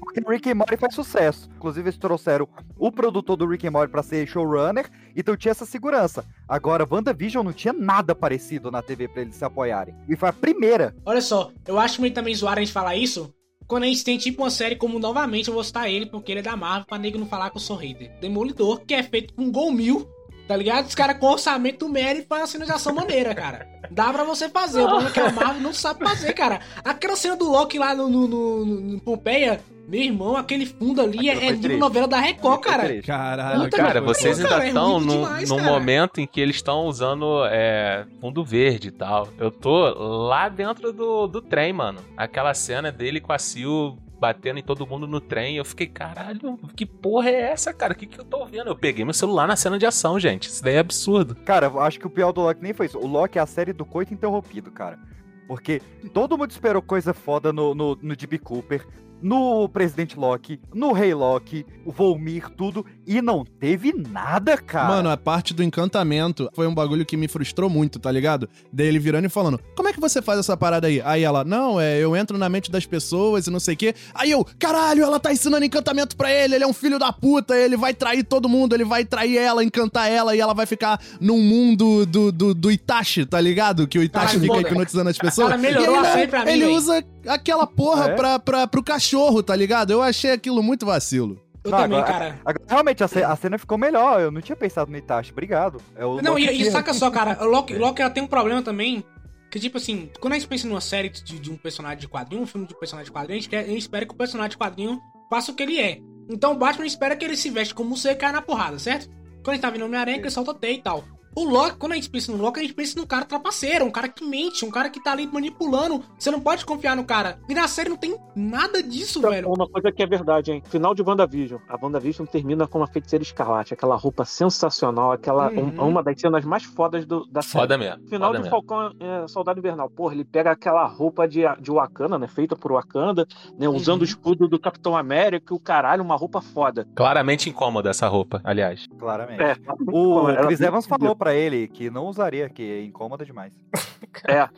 porque Rick and Morty faz sucesso. Inclusive, eles trouxeram o produtor do Rick and Morty pra ser showrunner, então tinha essa segurança. Agora, WandaVision não tinha nada parecido na TV pra eles se apoiarem. E foi a primeira. Olha só, eu acho meio também zoar a gente falar isso. Quando a gente tem tipo uma série como novamente eu vou citar ele, porque ele é da Marvel, pra nego não falar que eu sou hater. Demolidor, que é feito com gol mil, tá ligado? Os caras com orçamento médio e fazem uma cena de ação maneira, cara. Dá pra você fazer, o problema é que a Marvel não sabe fazer, cara. Aquela cena do Loki lá no, no, no- no Pompeia, meu irmão, aquele fundo ali Aquilo é, é triste. novela da Record, cara. Caralho, Puta Cara, vocês ainda é estão ruim num, demais, num cara. momento em que eles estão usando é, fundo verde e tal. Eu tô lá dentro do, do trem, mano. Aquela cena dele com a Sil batendo em todo mundo no trem. Eu fiquei, caralho, que porra é essa, cara? O que, que eu tô vendo? Eu peguei meu celular na cena de ação, gente. Isso daí é absurdo. Cara, eu acho que o pior do Loki nem foi isso. O Loki é a série do coito interrompido, cara. Porque todo mundo esperou coisa foda no, no, no DB Cooper, no Presidente Loki, no Rei Loki, o Volmir, tudo, e não teve nada, cara. Mano, a parte do encantamento foi um bagulho que me frustrou muito, tá ligado? Dele virando e falando: Como é que você faz essa parada aí? Aí ela, não, é, eu entro na mente das pessoas e não sei o quê. Aí eu, caralho, ela tá ensinando encantamento pra ele, ele é um filho da puta, ele vai trair todo mundo, ele vai trair ela, encantar ela e ela vai ficar num mundo do, do, do Itachi, tá ligado? Que o Itachi Caralho, fica hipnotizando as pessoas. Cara, melhorou E ele, a pra mim, Ele usa aquela porra é? pra, pra, pro cachorro, tá ligado? Eu achei aquilo muito vacilo. Eu Não, também, agora- cara. Agora, realmente, a, ce- a cena ficou melhor. Eu não tinha pensado no Itachi. Obrigado. É o Não, Loki e, e saca só, cara, o Loki, o Loki ela tem um problema também. Que, tipo assim, quando a gente pensa numa série de, de um personagem de quadrinho, um filme de personagem de quadrinho, a gente, quer, a gente espera que o personagem de quadrinho faça o que ele é. Então o Batman espera que ele se veste como você e caia na porrada, certo? Quando a gente tá vendo Homem-Aranha, que ele solta teia e tal. O Loki, quando a gente pensa no Loki, a gente pensa num cara trapaceiro, um cara que mente, um cara que tá ali manipulando. Você não pode confiar no cara. E na série não tem nada disso, Então, velho. Uma coisa que é verdade, hein? Final de WandaVision. A WandaVision termina com uma feiticeira escarlate, aquela roupa sensacional, aquela Uhum. um- uma das cenas mais fodas do, da série. Foda mesmo. Final foda de mesmo. Falcão é, Soldado Invernal. Porra, ele pega aquela roupa de, de Wakanda, né? Feita por Wakanda, né? Usando Uhum. o escudo do Capitão América, o caralho, uma roupa foda. Claramente incômoda essa roupa, aliás. Claramente. É, O Chris Evans falou pra ele que não usaria, que é incômoda demais. É,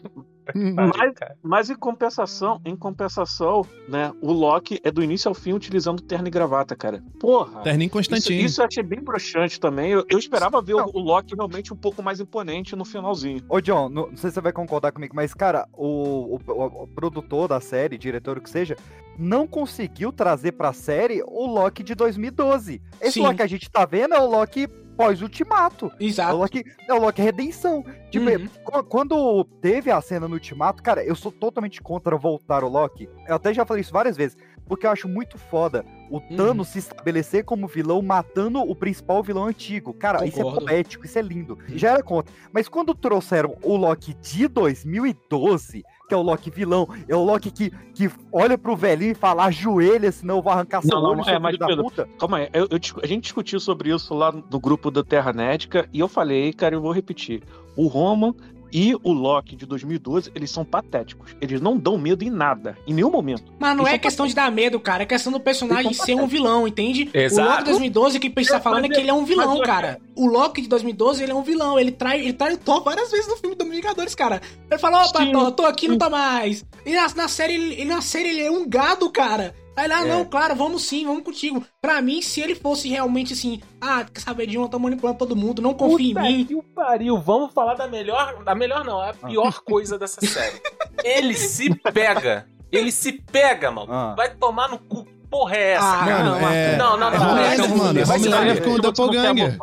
mas, mas em compensação, em compensação, né? O Loki é do início ao fim utilizando terno e gravata, cara. Porra. Terninho Isso, Constantino. isso eu achei bem broxante também. Eu, eu esperava ver o, o Loki realmente um pouco mais imponente no finalzinho. Ô, John, não, não sei se você vai concordar comigo, mas, cara, o, o- o- o produtor da série, diretor, o que seja, não conseguiu trazer pra série o Loki de 2012. Esse Sim. Loki que a gente tá vendo é o Loki pós-ultimato. É o Exato. Loki, é o Loki Redenção. Tipo, Uhum. qu- quando teve a cena no Ultimato, cara, eu sou totalmente contra voltar o Loki. Eu até já falei isso várias vezes. Porque eu acho muito foda o Uhum. Thanos se estabelecer como vilão, matando o principal vilão antigo. Cara, isso é Concordo. poético, isso é lindo. Já era contra. Mas quando trouxeram o Loki de 2012, que é o Loki vilão, é o Loki que, que olha pro velhinho e fala, ajoelha, senão eu vou arrancar seu Não, não, olho, é, seu mas da Pedro, puta. Calma aí, eu- eu a gente discutiu sobre isso lá no grupo da Terra Nédica e eu falei, cara, eu vou repetir. O Roman e o Loki de 2012, eles são patéticos. Eles não dão medo em nada, em nenhum momento. Mas não Isso é questão de dar medo, cara. É questão do personagem ser um vilão, entende? Exato. O Loki de 2012, que a gente tá falando é que ele é um vilão, cara. O Loki de 2012, ele é um vilão. Ele trai, ele trai o Thor várias vezes no filme do Vingadores, cara. Ele fala, opa. Thor, tô aqui, não tá mais. E na, na série, ele, na série, ele é um gado, cara. Aí lá, É. não, claro, vamos sim, vamos contigo. Pra mim, se ele fosse realmente assim, ah, quer saber de um, eu tô manipulando todo mundo, não confia Puta em mim. que o pariu. Vamos falar da melhor. Da melhor não, é a pior coisa dessa série. Ele se pega. Ele se pega, mano. Ah. Vai tomar no cu. Porra é essa, Ah, cara? Mano, é. Não, não, não, é não, Homelander, não, mano. É Homelander com o Doppelganger.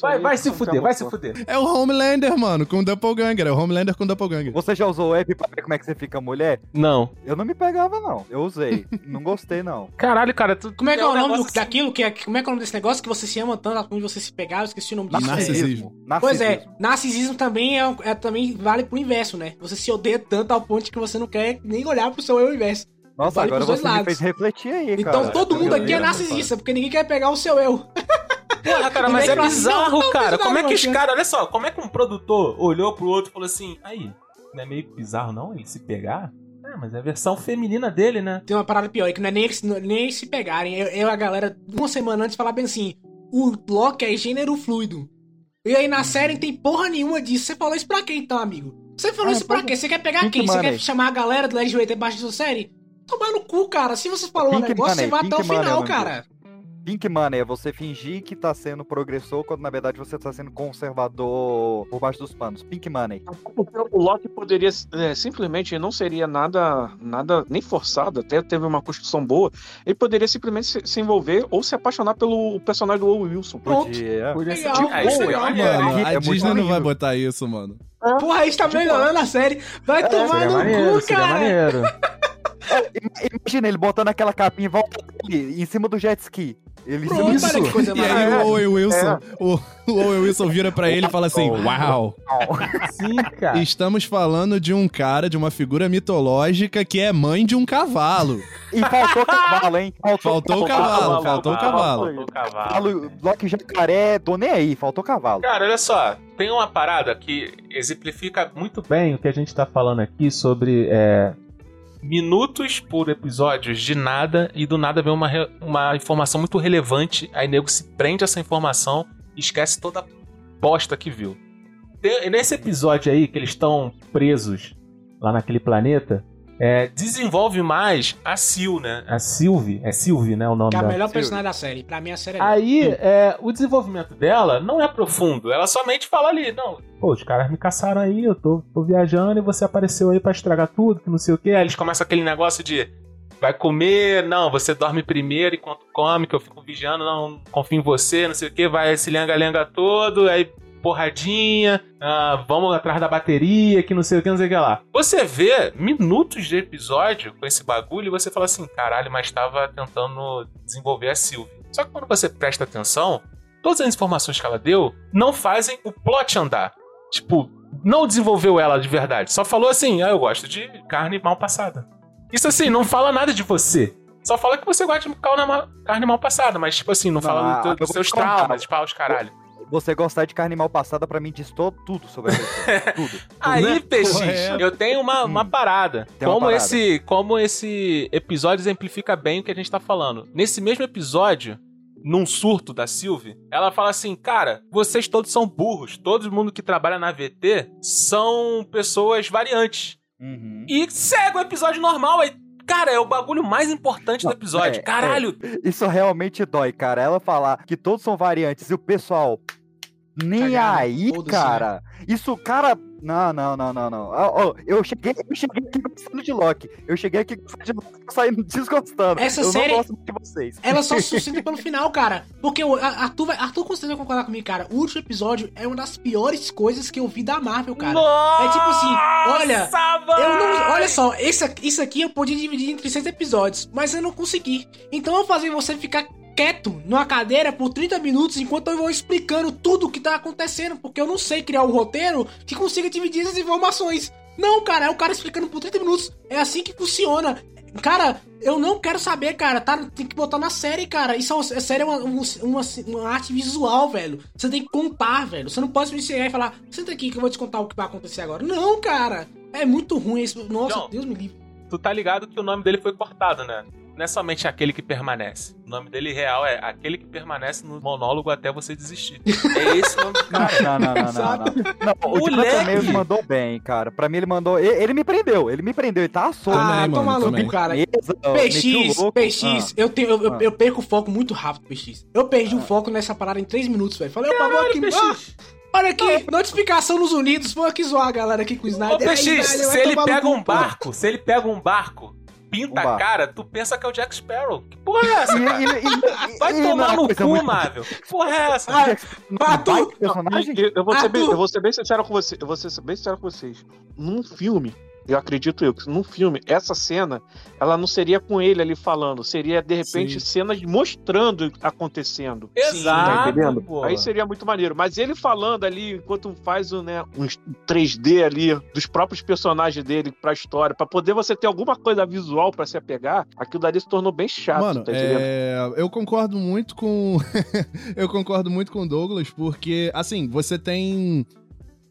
Vai, vai se fuder, vai se fuder. É o Homelander, mano, com o Doppelganger. É o Homelander com o Doppelganger. Você já usou o app pra ver como é que você fica mulher? Não. Eu não me pegava, não. Eu usei. não gostei, não. Caralho, cara. Tu, Como é que é, o um nome do- assim- daquilo? Que é, como é que é o nome desse negócio que você se ama tanto a ponto de você se pegar? Eu esqueci o nome disso. Narcisismo. Pois é, Narcisismo. narcisismo também é, é- também vale pro inverso, né? Você se odeia tanto ao ponto que você não quer nem olhar pro seu eu inverso. Nossa, vale agora você me lados. fez refletir aí, cara. então todo mundo aqui é narcisista, porque ninguém quer pegar o seu eu. Porra, cara, E mas é bizarro, Não, cara. Como é que os cara. caras. Olha só, como é que um produtor olhou pro outro e falou assim: aí, não é meio bizarro não ele se pegar? É, mas é a versão feminina dele, né? Tem uma parada pior, é que não é nem não- nem se pegarem. Eu, eu, a galera, uma semana antes, falar bem assim: o Loki é gênero fluido. E aí na série não tem porra nenhuma disso. Você falou isso pra quem então, amigo? Você falou Ah, isso pra quê? Você quer pegar quem? Você quer chamar a galera do LGBT embaixo da sua série? Tomar no cu, cara. Se você falou um Pink negócio, Money, você vai até o Pink Money é o final, cara. Pink Money é você fingir que tá sendo progressor quando na verdade você tá sendo conservador por baixo dos panos. Pink Money. Porque O Loki poderia é, simplesmente não seria nada, nada nem forçado, até teve uma construção boa. Ele poderia simplesmente se, se envolver ou se apaixonar pelo personagem do Owen Wilson. Pronto. Podia. Ser é maneiro. Mano, é a muito Disney não vai botar isso, mano. Porra, a gente tá melhorando a série. Vai tomar Seria no maneiro, cu, cara. maneiro. Imagina ele botando aquela capinha em volta em cima do jet ski. Ele Pronto, disso. olha que coisa E aí o Owen Wilson, o, o Owen Wilson vira pra ele e fala assim: Uau! Sim, cara. Estamos falando de um cara, de uma figura mitológica que é mãe de um cavalo. E faltou cavalo, hein? Faltou o cavalo, faltou o cavalo. Faltou o cavalo. Cavalo, Loki Jacaré, tô nem aí, faltou cavalo. Cara, olha só, tem uma parada que exemplifica muito bem o que a gente tá falando aqui sobre é, minutos por episódios de nada e do nada vem uma, uma informação muito relevante, aí nego se prende a essa informação e esquece toda a bosta que viu. Tem- nesse episódio aí que eles estão presos lá naquele planeta, é, desenvolve mais a Sil, né? A Sylvie, é Sylvie, né? O nome Que é a melhor personagem da série. Pra mim, a série é Aí, é, o desenvolvimento dela não é profundo. Ela somente fala ali, não, pô, os caras me caçaram aí, eu tô, tô viajando e você apareceu aí pra estragar tudo, que não sei o que. Aí eles começam aquele negócio de vai comer, não, você dorme primeiro enquanto come, que eu fico vigiando, não, confio em você, não sei o que, vai esse lenga-lenga todo, aí porradinha, ah, vamos atrás da bateria, que não sei o que, não sei o que lá. Você vê minutos de episódio com esse bagulho e você fala assim, caralho, mas tava tentando desenvolver a Sylvie. Só que quando você presta atenção, todas as informações que ela deu não fazem o plot andar. Tipo, não desenvolveu ela de verdade. Só falou assim, ah, eu gosto de carne mal passada. Isso assim, não fala nada de você. Só fala que você gosta de carne mal, carne mal passada, mas tipo assim, não, Não, fala do eu dos vou seus traumas, tipo, ah, os caralho. Você gostar de carne mal passada, pra mim, diz to- tudo sobre a pessoa. tudo. Aí, Né? PX, Correto. eu tenho uma, uma parada. Tem uma como, parada. Esse, como esse episódio exemplifica bem o que a gente tá falando. Nesse mesmo episódio, num surto da Sylvie, ela fala assim: Cara, vocês todos são burros. Todo mundo que trabalha na VT são pessoas variantes. Uhum. E segue o episódio normal. Aí, cara, é o bagulho mais importante do Não, episódio. é, Caralho, Isso realmente dói, cara. Ela falar que todos são variantes e o pessoal. Nem aí, Foda-se, cara. Isso, cara. Não, não, não, não, não. Ó, ó, eu, cheguei, eu cheguei aqui gostando de Loki. Eu cheguei aqui gostando de Loki saindo desgostando. Essa eu série- não gosto muito de vocês. Ela só sustenta pelo final, cara. Porque o Arthur, vai, Arthur com certeza vai concordar comigo, cara. O último episódio é uma das piores coisas que eu vi da Marvel, cara. É tipo assim, olha, Eu não. Olha só, esse, isso aqui eu podia dividir entre seis episódios, mas eu não consegui. Então eu vou fazer você ficar quieto numa cadeira por 30 minutos enquanto eu vou explicando tudo o que tá acontecendo, porque eu não sei criar um roteiro que consiga dividir essas informações. Não, cara, é o cara explicando por 30 minutos. É assim que funciona. Cara, eu não quero saber, cara. Tá, tem que botar na série, cara. Isso é, uma, é série é uma, uma, uma arte visual, velho. Você tem que contar, velho. Você não pode me chegar e falar, senta aqui que eu vou te contar o que vai acontecer agora. Não, cara. É muito ruim isso. Nossa, John. Deus me livre. Tu tá ligado que o nome dele foi cortado, né? Não é somente aquele que permanece. O nome dele real é aquele que permanece no monólogo até você desistir. É esse o nome do cara. Não, não, não, não, não. não. o! Jonathan Majors mandou bem, cara. Pra mim, ele mandou. Ele, ele me prendeu, ele me prendeu, ele tá solto. Ah, também. louco, cara. PX. PX, eu, tenho, eu, eu, Ah. eu perco o foco muito rápido, PX. Eu perdi o foco nessa parada em 3 minutos, velho. Falei, opa, vou aqui. Ah, olha aqui, notificação nos Unidos. Vou aqui zoar a galera aqui com o Ô, Snyder. PX, Aí, se ele pega um barco, se ele pega um barco, pinta Um a cara, tu pensa que é o Jack Sparrow. Que porra é essa, cara? e- e- Vai e- tomar no cu, muito- Marvel. Que porra é essa? Ah? Eu, eu vou ser bem, Arthur! eu vou ser bem sincero com você. Eu vou ser bem sincero com vocês. Num filme, eu acredito eu, que num filme, essa cena, ela não seria com ele ali falando, seria de repente Sim. cenas mostrando acontecendo. Tá Exato, entendendo? pô. Aí seria muito maneiro. Mas ele falando ali, enquanto faz o, né, um 3D ali dos próprios personagens dele pra história, pra poder você ter alguma coisa visual pra se apegar, aquilo dali se tornou bem chato, Mano, tá entendendo? é, eu concordo muito com. eu concordo muito com o Douglas, porque, assim, você tem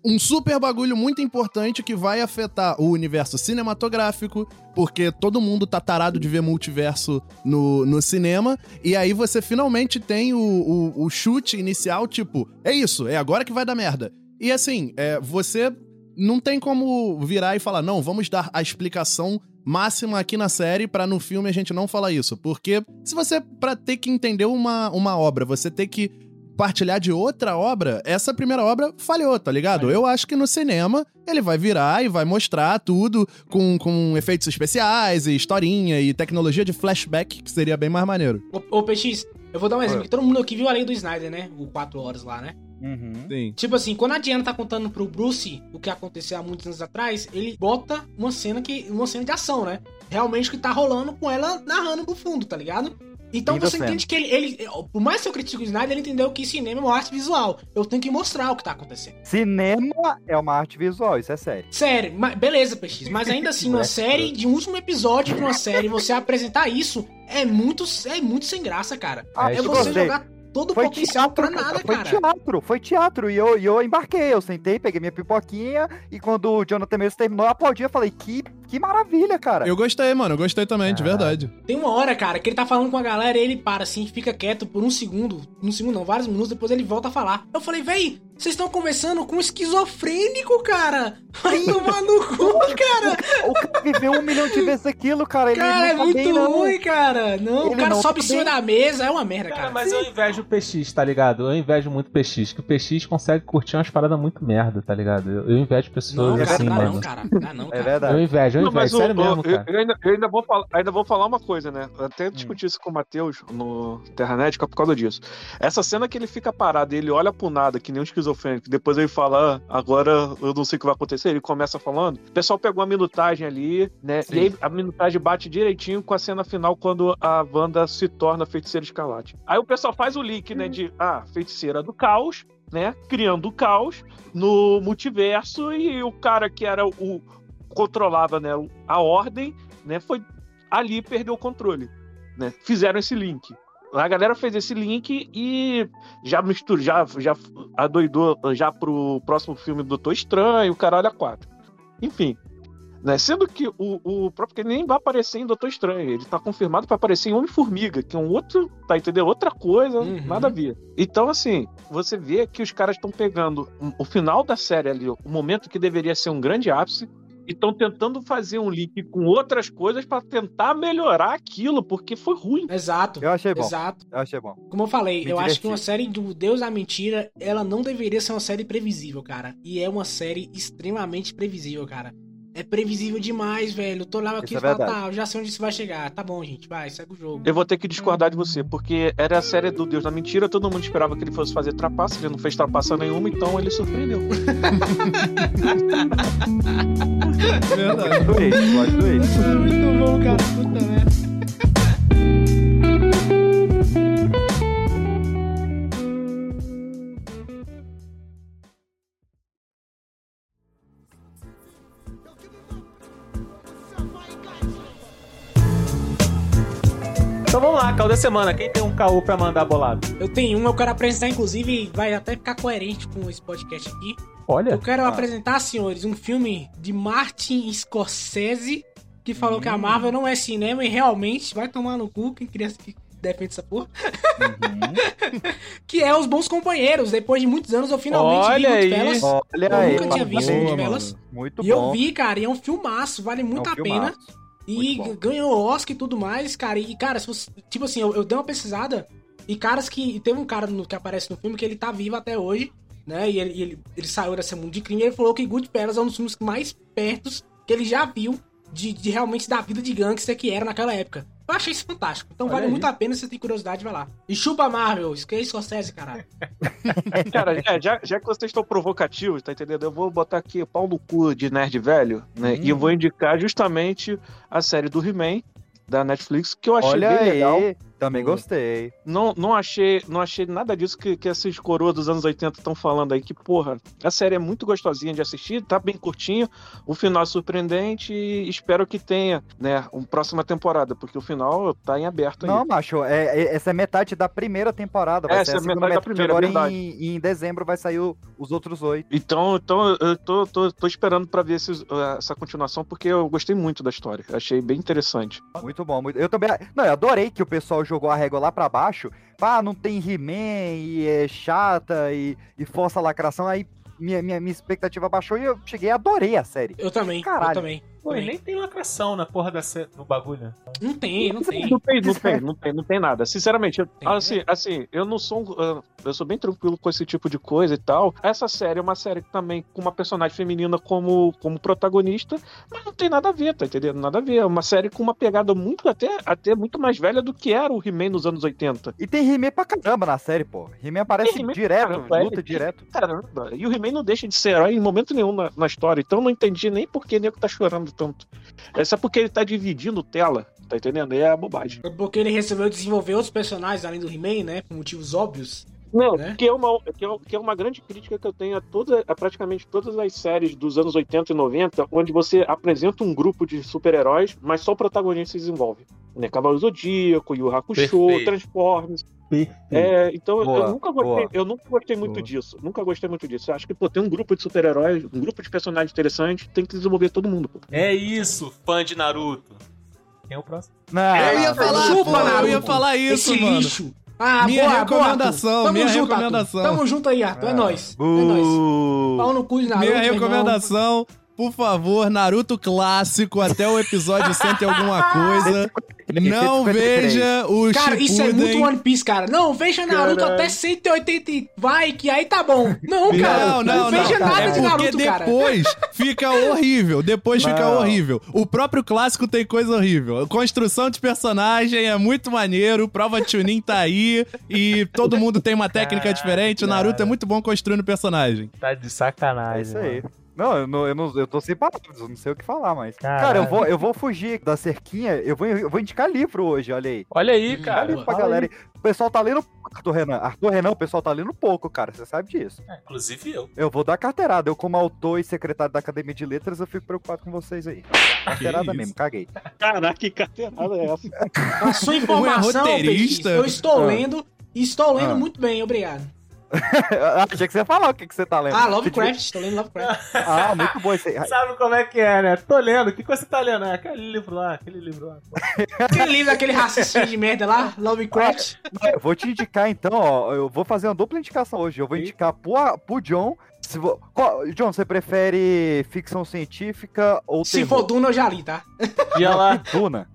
um super bagulho muito importante que vai afetar o universo cinematográfico, porque todo mundo tá tarado de ver multiverso no, no cinema, e aí você finalmente tem o, o, o chute inicial, tipo, é isso, é agora que vai dar merda. E assim, é, você não tem como virar e falar, não, vamos dar a explicação máxima aqui na série pra no filme a gente não falar isso. Porque se você, pra ter que entender uma, uma obra, você ter que partilhar de outra obra, essa primeira obra falhou, tá ligado? Eu acho que no cinema ele vai virar e vai mostrar tudo com, com efeitos especiais e historinha e tecnologia de flashback, que seria bem mais maneiro. Ô, ô, PX, eu vou dar um exemplo. que Todo mundo aqui viu a lei do Snyder, né? O 4 horas lá, né? Uhum. Sim. Tipo assim, quando a Diana tá contando pro Bruce o que aconteceu há muitos anos atrás, ele bota uma cena que uma cena de ação, né? Realmente o que tá rolando com ela narrando pro fundo, tá ligado? Então você entende que ele, ele. Por mais que eu critique o Snyder, ele entendeu que cinema é uma arte visual. Eu tenho que mostrar o que tá acontecendo. Cinema é uma arte visual, isso é sério. Sério, mas, beleza, PX. Mas ainda assim, numa É. série, de um último episódio de uma série, você apresentar isso é muito, é muito sem graça, cara. Ah, é você gostei. jogar todo o Foi potencial teatro, pra nada, foi cara. teatro, foi teatro. E eu, e eu embarquei, eu sentei, peguei minha pipoquinha e quando o Jonathan Majors terminou, eu aplaudi, eu falei, que, que maravilha, cara. Eu gostei, mano. Eu gostei também, de verdade. Tem uma hora, cara, que ele tá falando com a galera e ele para assim, fica quieto por um segundo. Um segundo não, vários minutos, depois ele volta a falar. Eu falei, véi, vocês estão conversando com um esquizofrênico, cara. Vai tomar no cu, cara. O cara viveu um milhão de vezes aquilo, cara. Ele Cara, não é tá muito bem, não. ruim, cara. Não, Ele o cara não sobe tá em cima bem. da mesa, é uma merda, Cara, cara. mas eu invejo o PX, tá ligado? Eu invejo muito o PX, que o PX consegue curtir umas paradas muito merda, tá ligado? Eu, eu invejo pessoas Não, cara, assim, dá mano. não, cara. Dá não, É cara. Eu verdade. invejo, eu Não, mas o- sério o- mesmo, eu, eu ainda, eu ainda vou falar, ainda vou falar uma coisa, né? Eu Hum. até discuti isso com o Matheus no Terranética por causa disso. Essa cena que ele fica parado e ele olha pro nada, que nem um esquizofrênico, depois ele fala, ah, agora eu não sei o que vai acontecer, ele começa falando. O pessoal pegou a minutagem ali, né? E aí a minutagem bate direitinho com a cena final quando a Wanda se torna feiticeira escarlate. Aí o pessoal faz o link, né? De, ah, feiticeira do caos, né? Criando o caos no multiverso e o cara que era o controlava, né, a ordem, né, foi ali perdeu o controle, né? Fizeram esse link. A galera fez esse link e já misturou, já, já adoidou já pro próximo filme do Doutor Estranho, o caralho a quatro. Enfim, né? Sendo que o, o próprio que nem vai aparecer em Doutor Estranho, ele tá confirmado para aparecer em Homem-Formiga, que é um outro, tá entendendo? Outra coisa, Uhum. nada a ver. Então, assim, você vê que os caras estão pegando o final da série ali, o momento que deveria ser um grande ápice, e estão tentando fazer um link com outras coisas para tentar melhorar aquilo, porque foi ruim. Exato. Eu achei bom. Exato. Eu achei bom. Como eu falei, Me eu acho que diverti. uma série do Deus da Mentira, ela não deveria ser uma série previsível, cara. E é uma série extremamente previsível, cara. É previsível demais, velho. Eu tô lá aqui Isso e é falo, tá, eu já sei onde isso vai chegar. Tá bom, gente, vai, segue o jogo. Eu vou ter que discordar de você, porque era a série do Deus da Mentira, todo mundo esperava que ele fosse fazer trapaça, ele não fez trapaça nenhuma, então ele surpreendeu. Verdade. Do eixo, gosto do eixo. Muito bom, cara. Puta merda. Então vamos lá, caô da semana. Quem tem um caô pra mandar bolado? Eu tenho um, eu quero apresentar, inclusive, vai até ficar coerente com esse podcast aqui. Olha. Eu quero apresentar, senhores, um filme de Martin Scorsese, que falou que a Marvel não é cinema e realmente vai tomar no cu quem criança que defende essa porra. que é Os Bons Companheiros. Depois de muitos anos eu finalmente Olha vi aí. Goodfellas. Olha Eu aí. nunca tinha visto boa, Goodfellas. mano. Muito E bom. eu vi, cara, e é um filmaço, vale muito É um a pena. E ganhou Oscar e tudo mais, cara. E, cara, se você, tipo assim, eu, eu dei uma pesquisada e caras que. e Teve um cara no- que aparece no filme que ele tá vivo até hoje, né? E ele, ele, ele saiu desse mundo de crime e ele falou que Goodfellas é um dos filmes mais pertos que ele já viu de, de realmente da vida de gangster que era naquela época. Eu achei isso fantástico. Então Olha vale aí. muito a pena se você tem curiosidade, vai lá. E chupa Marvel, esquece Scorsese, caralho. Cara, é, já, já que vocês estão provocativos, tá entendendo? Eu vou botar aqui o pau no cu de nerd velho, né? Hum. E eu vou indicar justamente a série do He-Man da Netflix, que eu achei Olha bem aí. legal. Também gostei. Não, não, achei, não achei nada disso que, que esses coroas dos anos 80 estão falando aí. Que, porra, a série é muito gostosinha de assistir, tá bem curtinho, o final é surpreendente e espero que tenha, né, uma próxima temporada, porque o final tá em aberto aí. Não, macho, é, é- essa é metade da primeira temporada. Vai Essa ser a é segunda metade da primeira, agora verdade. em, em dezembro vai sair o- os outros oito. Então, então eu tô, tô, tô esperando pra ver esses- uh, essa continuação, porque eu gostei muito da história. Achei bem interessante. Muito bom. Muito... Eu também. Não, eu adorei que o pessoal jogou a régua lá pra baixo. Ah, não tem He-Man e é chata e, e força a lacração. Aí minha, minha, minha expectativa baixou e eu cheguei e adorei a série. Eu também, Caralho. eu também. Pô, e nem tem lacração na porra da ce- no bagulho. Não tem, não tem. Não tem, não tem, não tem, não tem nada. Sinceramente, eu- Tem, assim, assim, eu não sou. um, ah, eu sou bem tranquilo com esse tipo de coisa e tal. Essa série é uma série que também com uma personagem feminina como, como protagonista, mas não tem nada a ver, tá entendendo? Nada a ver. É uma série com uma pegada muito, até, até muito mais velha do que era o He-Man nos anos 80. E tem He-Man pra caramba na série, pô. He-Man aparece pra direto, caramba, é. luta direto. Caramba, e o He-Man não deixa de ser herói em momento nenhum na, na história, então eu não entendi nem por que o nego tá chorando tanto. É só porque ele tá dividindo tela tá entendendo? É a bobagem. Porque ele resolveu desenvolver outros personagens além do He-Man, né? Por motivos óbvios. Não, Né? que, é uma, que, é, que é uma grande crítica que eu tenho a, toda, a praticamente todas as séries dos anos 80 e 90, onde você apresenta um grupo de super-heróis, mas só o protagonista se desenvolve. Né? Cavalo Zodíaco, Yu Hakusho, Perfeito. Transformers. É, então eu- Boa, eu nunca gostei, boa. eu nunca gostei muito Boa. disso. Nunca gostei muito disso. Eu acho que, pô, tem um grupo de super-heróis, um grupo de personagens interessantes, tem que desenvolver todo mundo, pô. É isso, fã de Naruto. Quem é o próximo? Não, Eu ia falar, Chupa, pô, eu ia falar isso, Esse mano. lixo. Ah, Minha boa, boa, recomendação. Tamo minha junto, recomendação. Arthur. Tamo junto aí, Arthur. É nóis. É nóis. Pau no cu de Naruto, Minha recomendação, por favor, Naruto clássico até o episódio 100 e alguma coisa. Não 153. veja o Cara, isso é Shippuden. muito One Piece, cara. Não, veja Naruto Caralho. até 180 e vai, que aí tá bom. Não, cara. Não, não, não. veja nada é de porque Naruto, cara. depois fica horrível. Depois fica Não. horrível. O próprio clássico tem coisa horrível. Construção de personagem é muito maneiro. Prova de Chunin tá aí. E todo mundo tem uma técnica diferente. O Naruto é muito bom construindo personagem. Tá de É sacanagem. isso aí. Não eu, não, eu não, eu tô sem palavras, eu não sei o que falar mais. Caralho. Cara, eu vou, eu vou fugir da cerquinha, eu vou, eu vou indicar livro hoje, olha aí. Olha aí, Hum, cara. Livro pra galera. aí. O pessoal tá lendo pouco, Arthur Renan. Arthur Renan, o pessoal tá lendo pouco, cara, você sabe disso. É, inclusive eu. Eu vou dar carteirada. Eu, como autor e secretário da Academia de Letras, eu fico preocupado com vocês aí. Carteirada mesmo, caguei. Caraca, que carteirada é essa? A sua informação, é roteirista. Peixe, eu estou Ah. lendo e estou lendo Ah. muito bem, obrigado. Achei que você ia falar o que, que você tá lendo. Ah, Lovecraft, estou lendo Lovecraft. Ah, muito bom esse aí. Sabe como é que é, né? Tô lendo. O que, que você tá lendo? É aquele livro lá, aquele livro lá. Aquele livro daquele racistinho de merda lá, Lovecraft. Vou te indicar então, ó. Eu vou fazer uma dupla indicação hoje. Eu vou indicar pro, pro John. Se vo... qual- John, você prefere ficção científica ou Se terror? for Duna, eu já li, tá? Lá. Duna.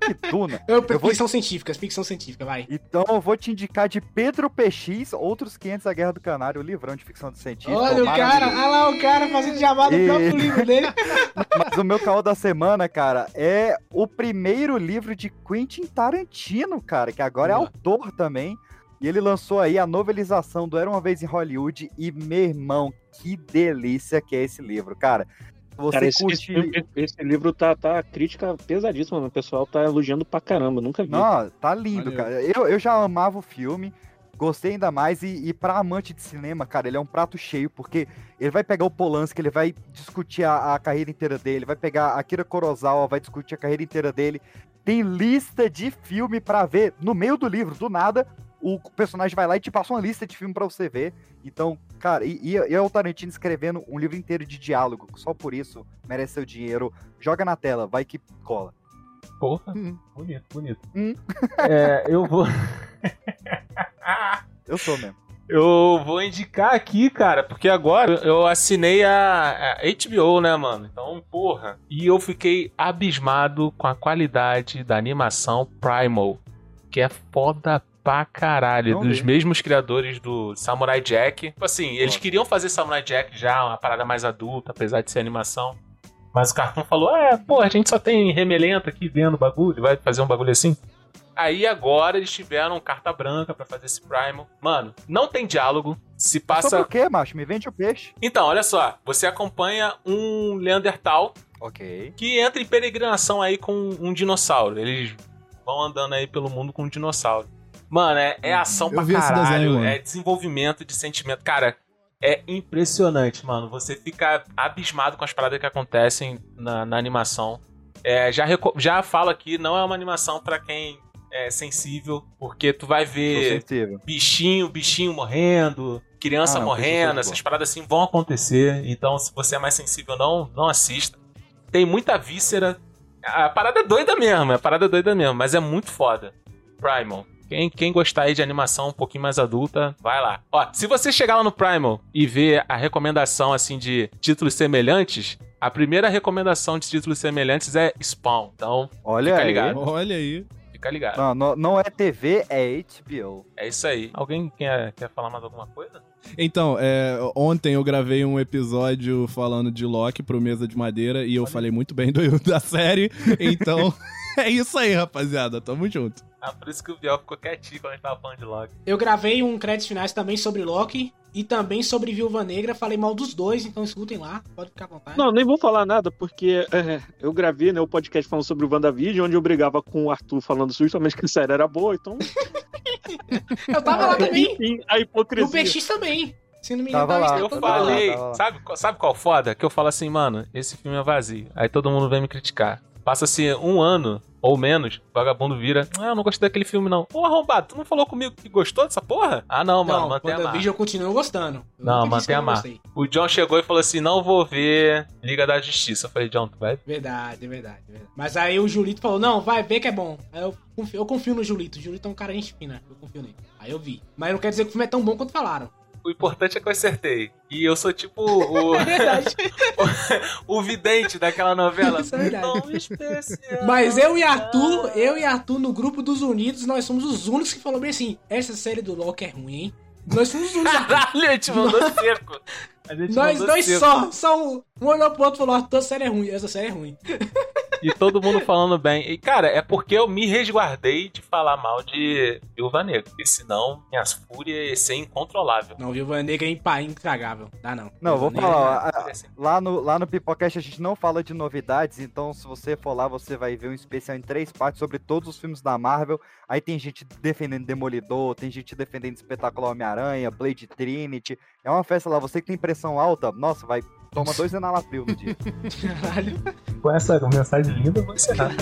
Que Duna. Eu, Eu vou- Ficção científica, ficção científica, vai. Então eu vou te indicar de Pedro PX, Outros 500 da Guerra do Canário, o livrão de ficção científica. Olha o cara, olha lá o cara fazendo jabá do E- próprio livro dele. Mas o meu caô da semana, cara, é o primeiro livro de Quentin Tarantino, cara, que agora é autor também. E ele lançou aí a novelização do Era Uma Vez em Hollywood. E, meu irmão, que delícia que é esse livro, cara. Você Cara, esse, curte. esse- esse livro tá, tá crítica pesadíssima, o pessoal tá elogiando pra caramba, nunca vi. Não, tá lindo, Maneiro. cara. Eu, eu já amava o filme, gostei ainda mais. E, e pra amante de cinema, cara, ele é um prato cheio, porque ele vai pegar o Polanski, ele vai discutir a, a carreira inteira dele, vai pegar a Akira Kurosawa, vai discutir a carreira inteira dele. Tem lista de filme pra ver no meio do livro, do nada. O personagem vai lá e te passa uma lista de filme pra você ver. Então, cara, e, e, e é o Tarantino escrevendo um livro inteiro de diálogo. Só por isso merece seu dinheiro. Joga na tela, vai que cola. Porra. Hum. Bonito, bonito. Hum. É, eu vou. Eu sou mesmo. Eu vou indicar aqui, cara, porque agora eu assinei a, a HBO, né, mano? Então, porra. E eu fiquei abismado com a qualidade da animação Primal, que é foda pra caralho. Não dos vi. mesmos criadores do Samurai Jack. Tipo assim, eles queriam fazer Samurai Jack já, uma parada mais adulta, apesar de ser animação. Mas o cartão falou: é, pô, a gente só tem remelento aqui vendo o bagulho, vai fazer um bagulho assim. Aí agora eles tiveram carta branca pra fazer esse Primal. Mano, não tem diálogo. Se Só passa. por quê, macho? Me vende o peixe. Então, olha só. Você acompanha um Leandertal Ok. que entra em peregrinação aí com um dinossauro. Eles vão andando aí pelo mundo com um dinossauro. Mano, é, é ação Eu pra caralho. desenho, é desenvolvimento de sentimento. Cara, é impressionante, mano. Você fica abismado com as paradas que acontecem na, na animação. É, já, já falo aqui, não é uma animação pra quem é sensível, porque tu vai ver bichinho, bichinho morrendo, criança Ah, não, morrendo, pessoas essas paradas assim vão acontecer. Então, se você é mais sensível, não, não assista. Tem muita víscera. A parada é doida mesmo, a parada é doida mesmo, mas é muito foda. Primal. Quem, quem gostar aí de animação um pouquinho mais adulta, vai lá. Ó, se você chegar lá no Primal e ver a recomendação assim de títulos semelhantes, a primeira recomendação de títulos semelhantes é Spawn. Então, Olha Fica aí. ligado. Olha aí. fica ligado. Não, não, não é TV, é HBO. É isso aí. Alguém quer, quer falar mais alguma coisa? Então, é, ontem eu gravei um episódio falando de Loki pro Mesa de Madeira e eu falei muito bem do- da série. Então, é isso aí, rapaziada. Tamo junto. Ah, por isso que o Biel ficou quietinho quando a gente tava falando de Loki. Eu gravei um crédito finais também sobre Loki e também sobre Viúva Negra. Falei mal dos dois, então escutem lá. Pode ficar à vontade. Não, nem vou falar nada, porque é, eu gravei né, o podcast falando sobre o WandaVision, onde eu brigava com o Arthur falando justamente que a série era boa, então. Eu tava lá também. Enfim, a E o hipocrisia. PX também. Se não me Tava engano, lá. Eu tava lá, falei, tava lá. sabe, sabe qual foda? Que eu falo assim, mano, esse filme é vazio. Aí todo mundo vem me criticar. Passa-se um ano ou menos, o vagabundo vira. Ah, eu não gostei daquele filme, não. Ô, arrombado, tu não falou comigo que gostou dessa porra? Ah, não, mano, Não, mantém a eu marca. vi, eu continuo gostando. Eu Não, mantém a eu marca. O John chegou e falou assim: não vou ver Liga da Justiça. Eu falei, John, tu vai. Verdade, verdade, verdade. Mas aí o Julito falou, não, vai ver que é bom. Aí eu confio, eu confio no Julito. O Julito é um cara gente fina. Eu confio nele. Aí eu vi. Mas não quer dizer que o filme é tão bom quanto falaram. O importante é que eu acertei. E eu sou tipo o, É verdade. o vidente daquela novela. É. Mas eu e Arthur, eu e Arthur no grupo dos Unidos, nós somos os únicos que falaram bem assim: essa série do Loki é ruim, hein? Nós somos os únicos. Caralho, a gente mandou cerco. A gente Nós dois cerco. só, só um, um olhou pro outro e falou: Arthur, essa série é ruim, essa série é ruim. E todo mundo falando bem. E, cara, é porque eu me resguardei de falar mal de Viúva Negra. Porque senão minhas fúrias iam ser incontrolável. Não, Viúva Negra é impa- intragável. Dá não. Não, vou Viúva Negra- falar, a- Fúria, assim. Lá no, lá no Pipocast a gente não fala de novidades, então se você for lá, você vai ver um especial em três partes sobre todos os filmes da Marvel. Aí tem gente defendendo Demolidor, tem gente defendendo Espetacular Homem-Aranha, Blade Trinity. É uma festa lá, você que tem pressão alta, nossa, vai, toma dois Enalapril no dia. Caralho. Com essa mensagem linda, vou encerrar.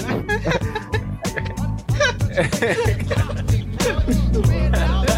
Now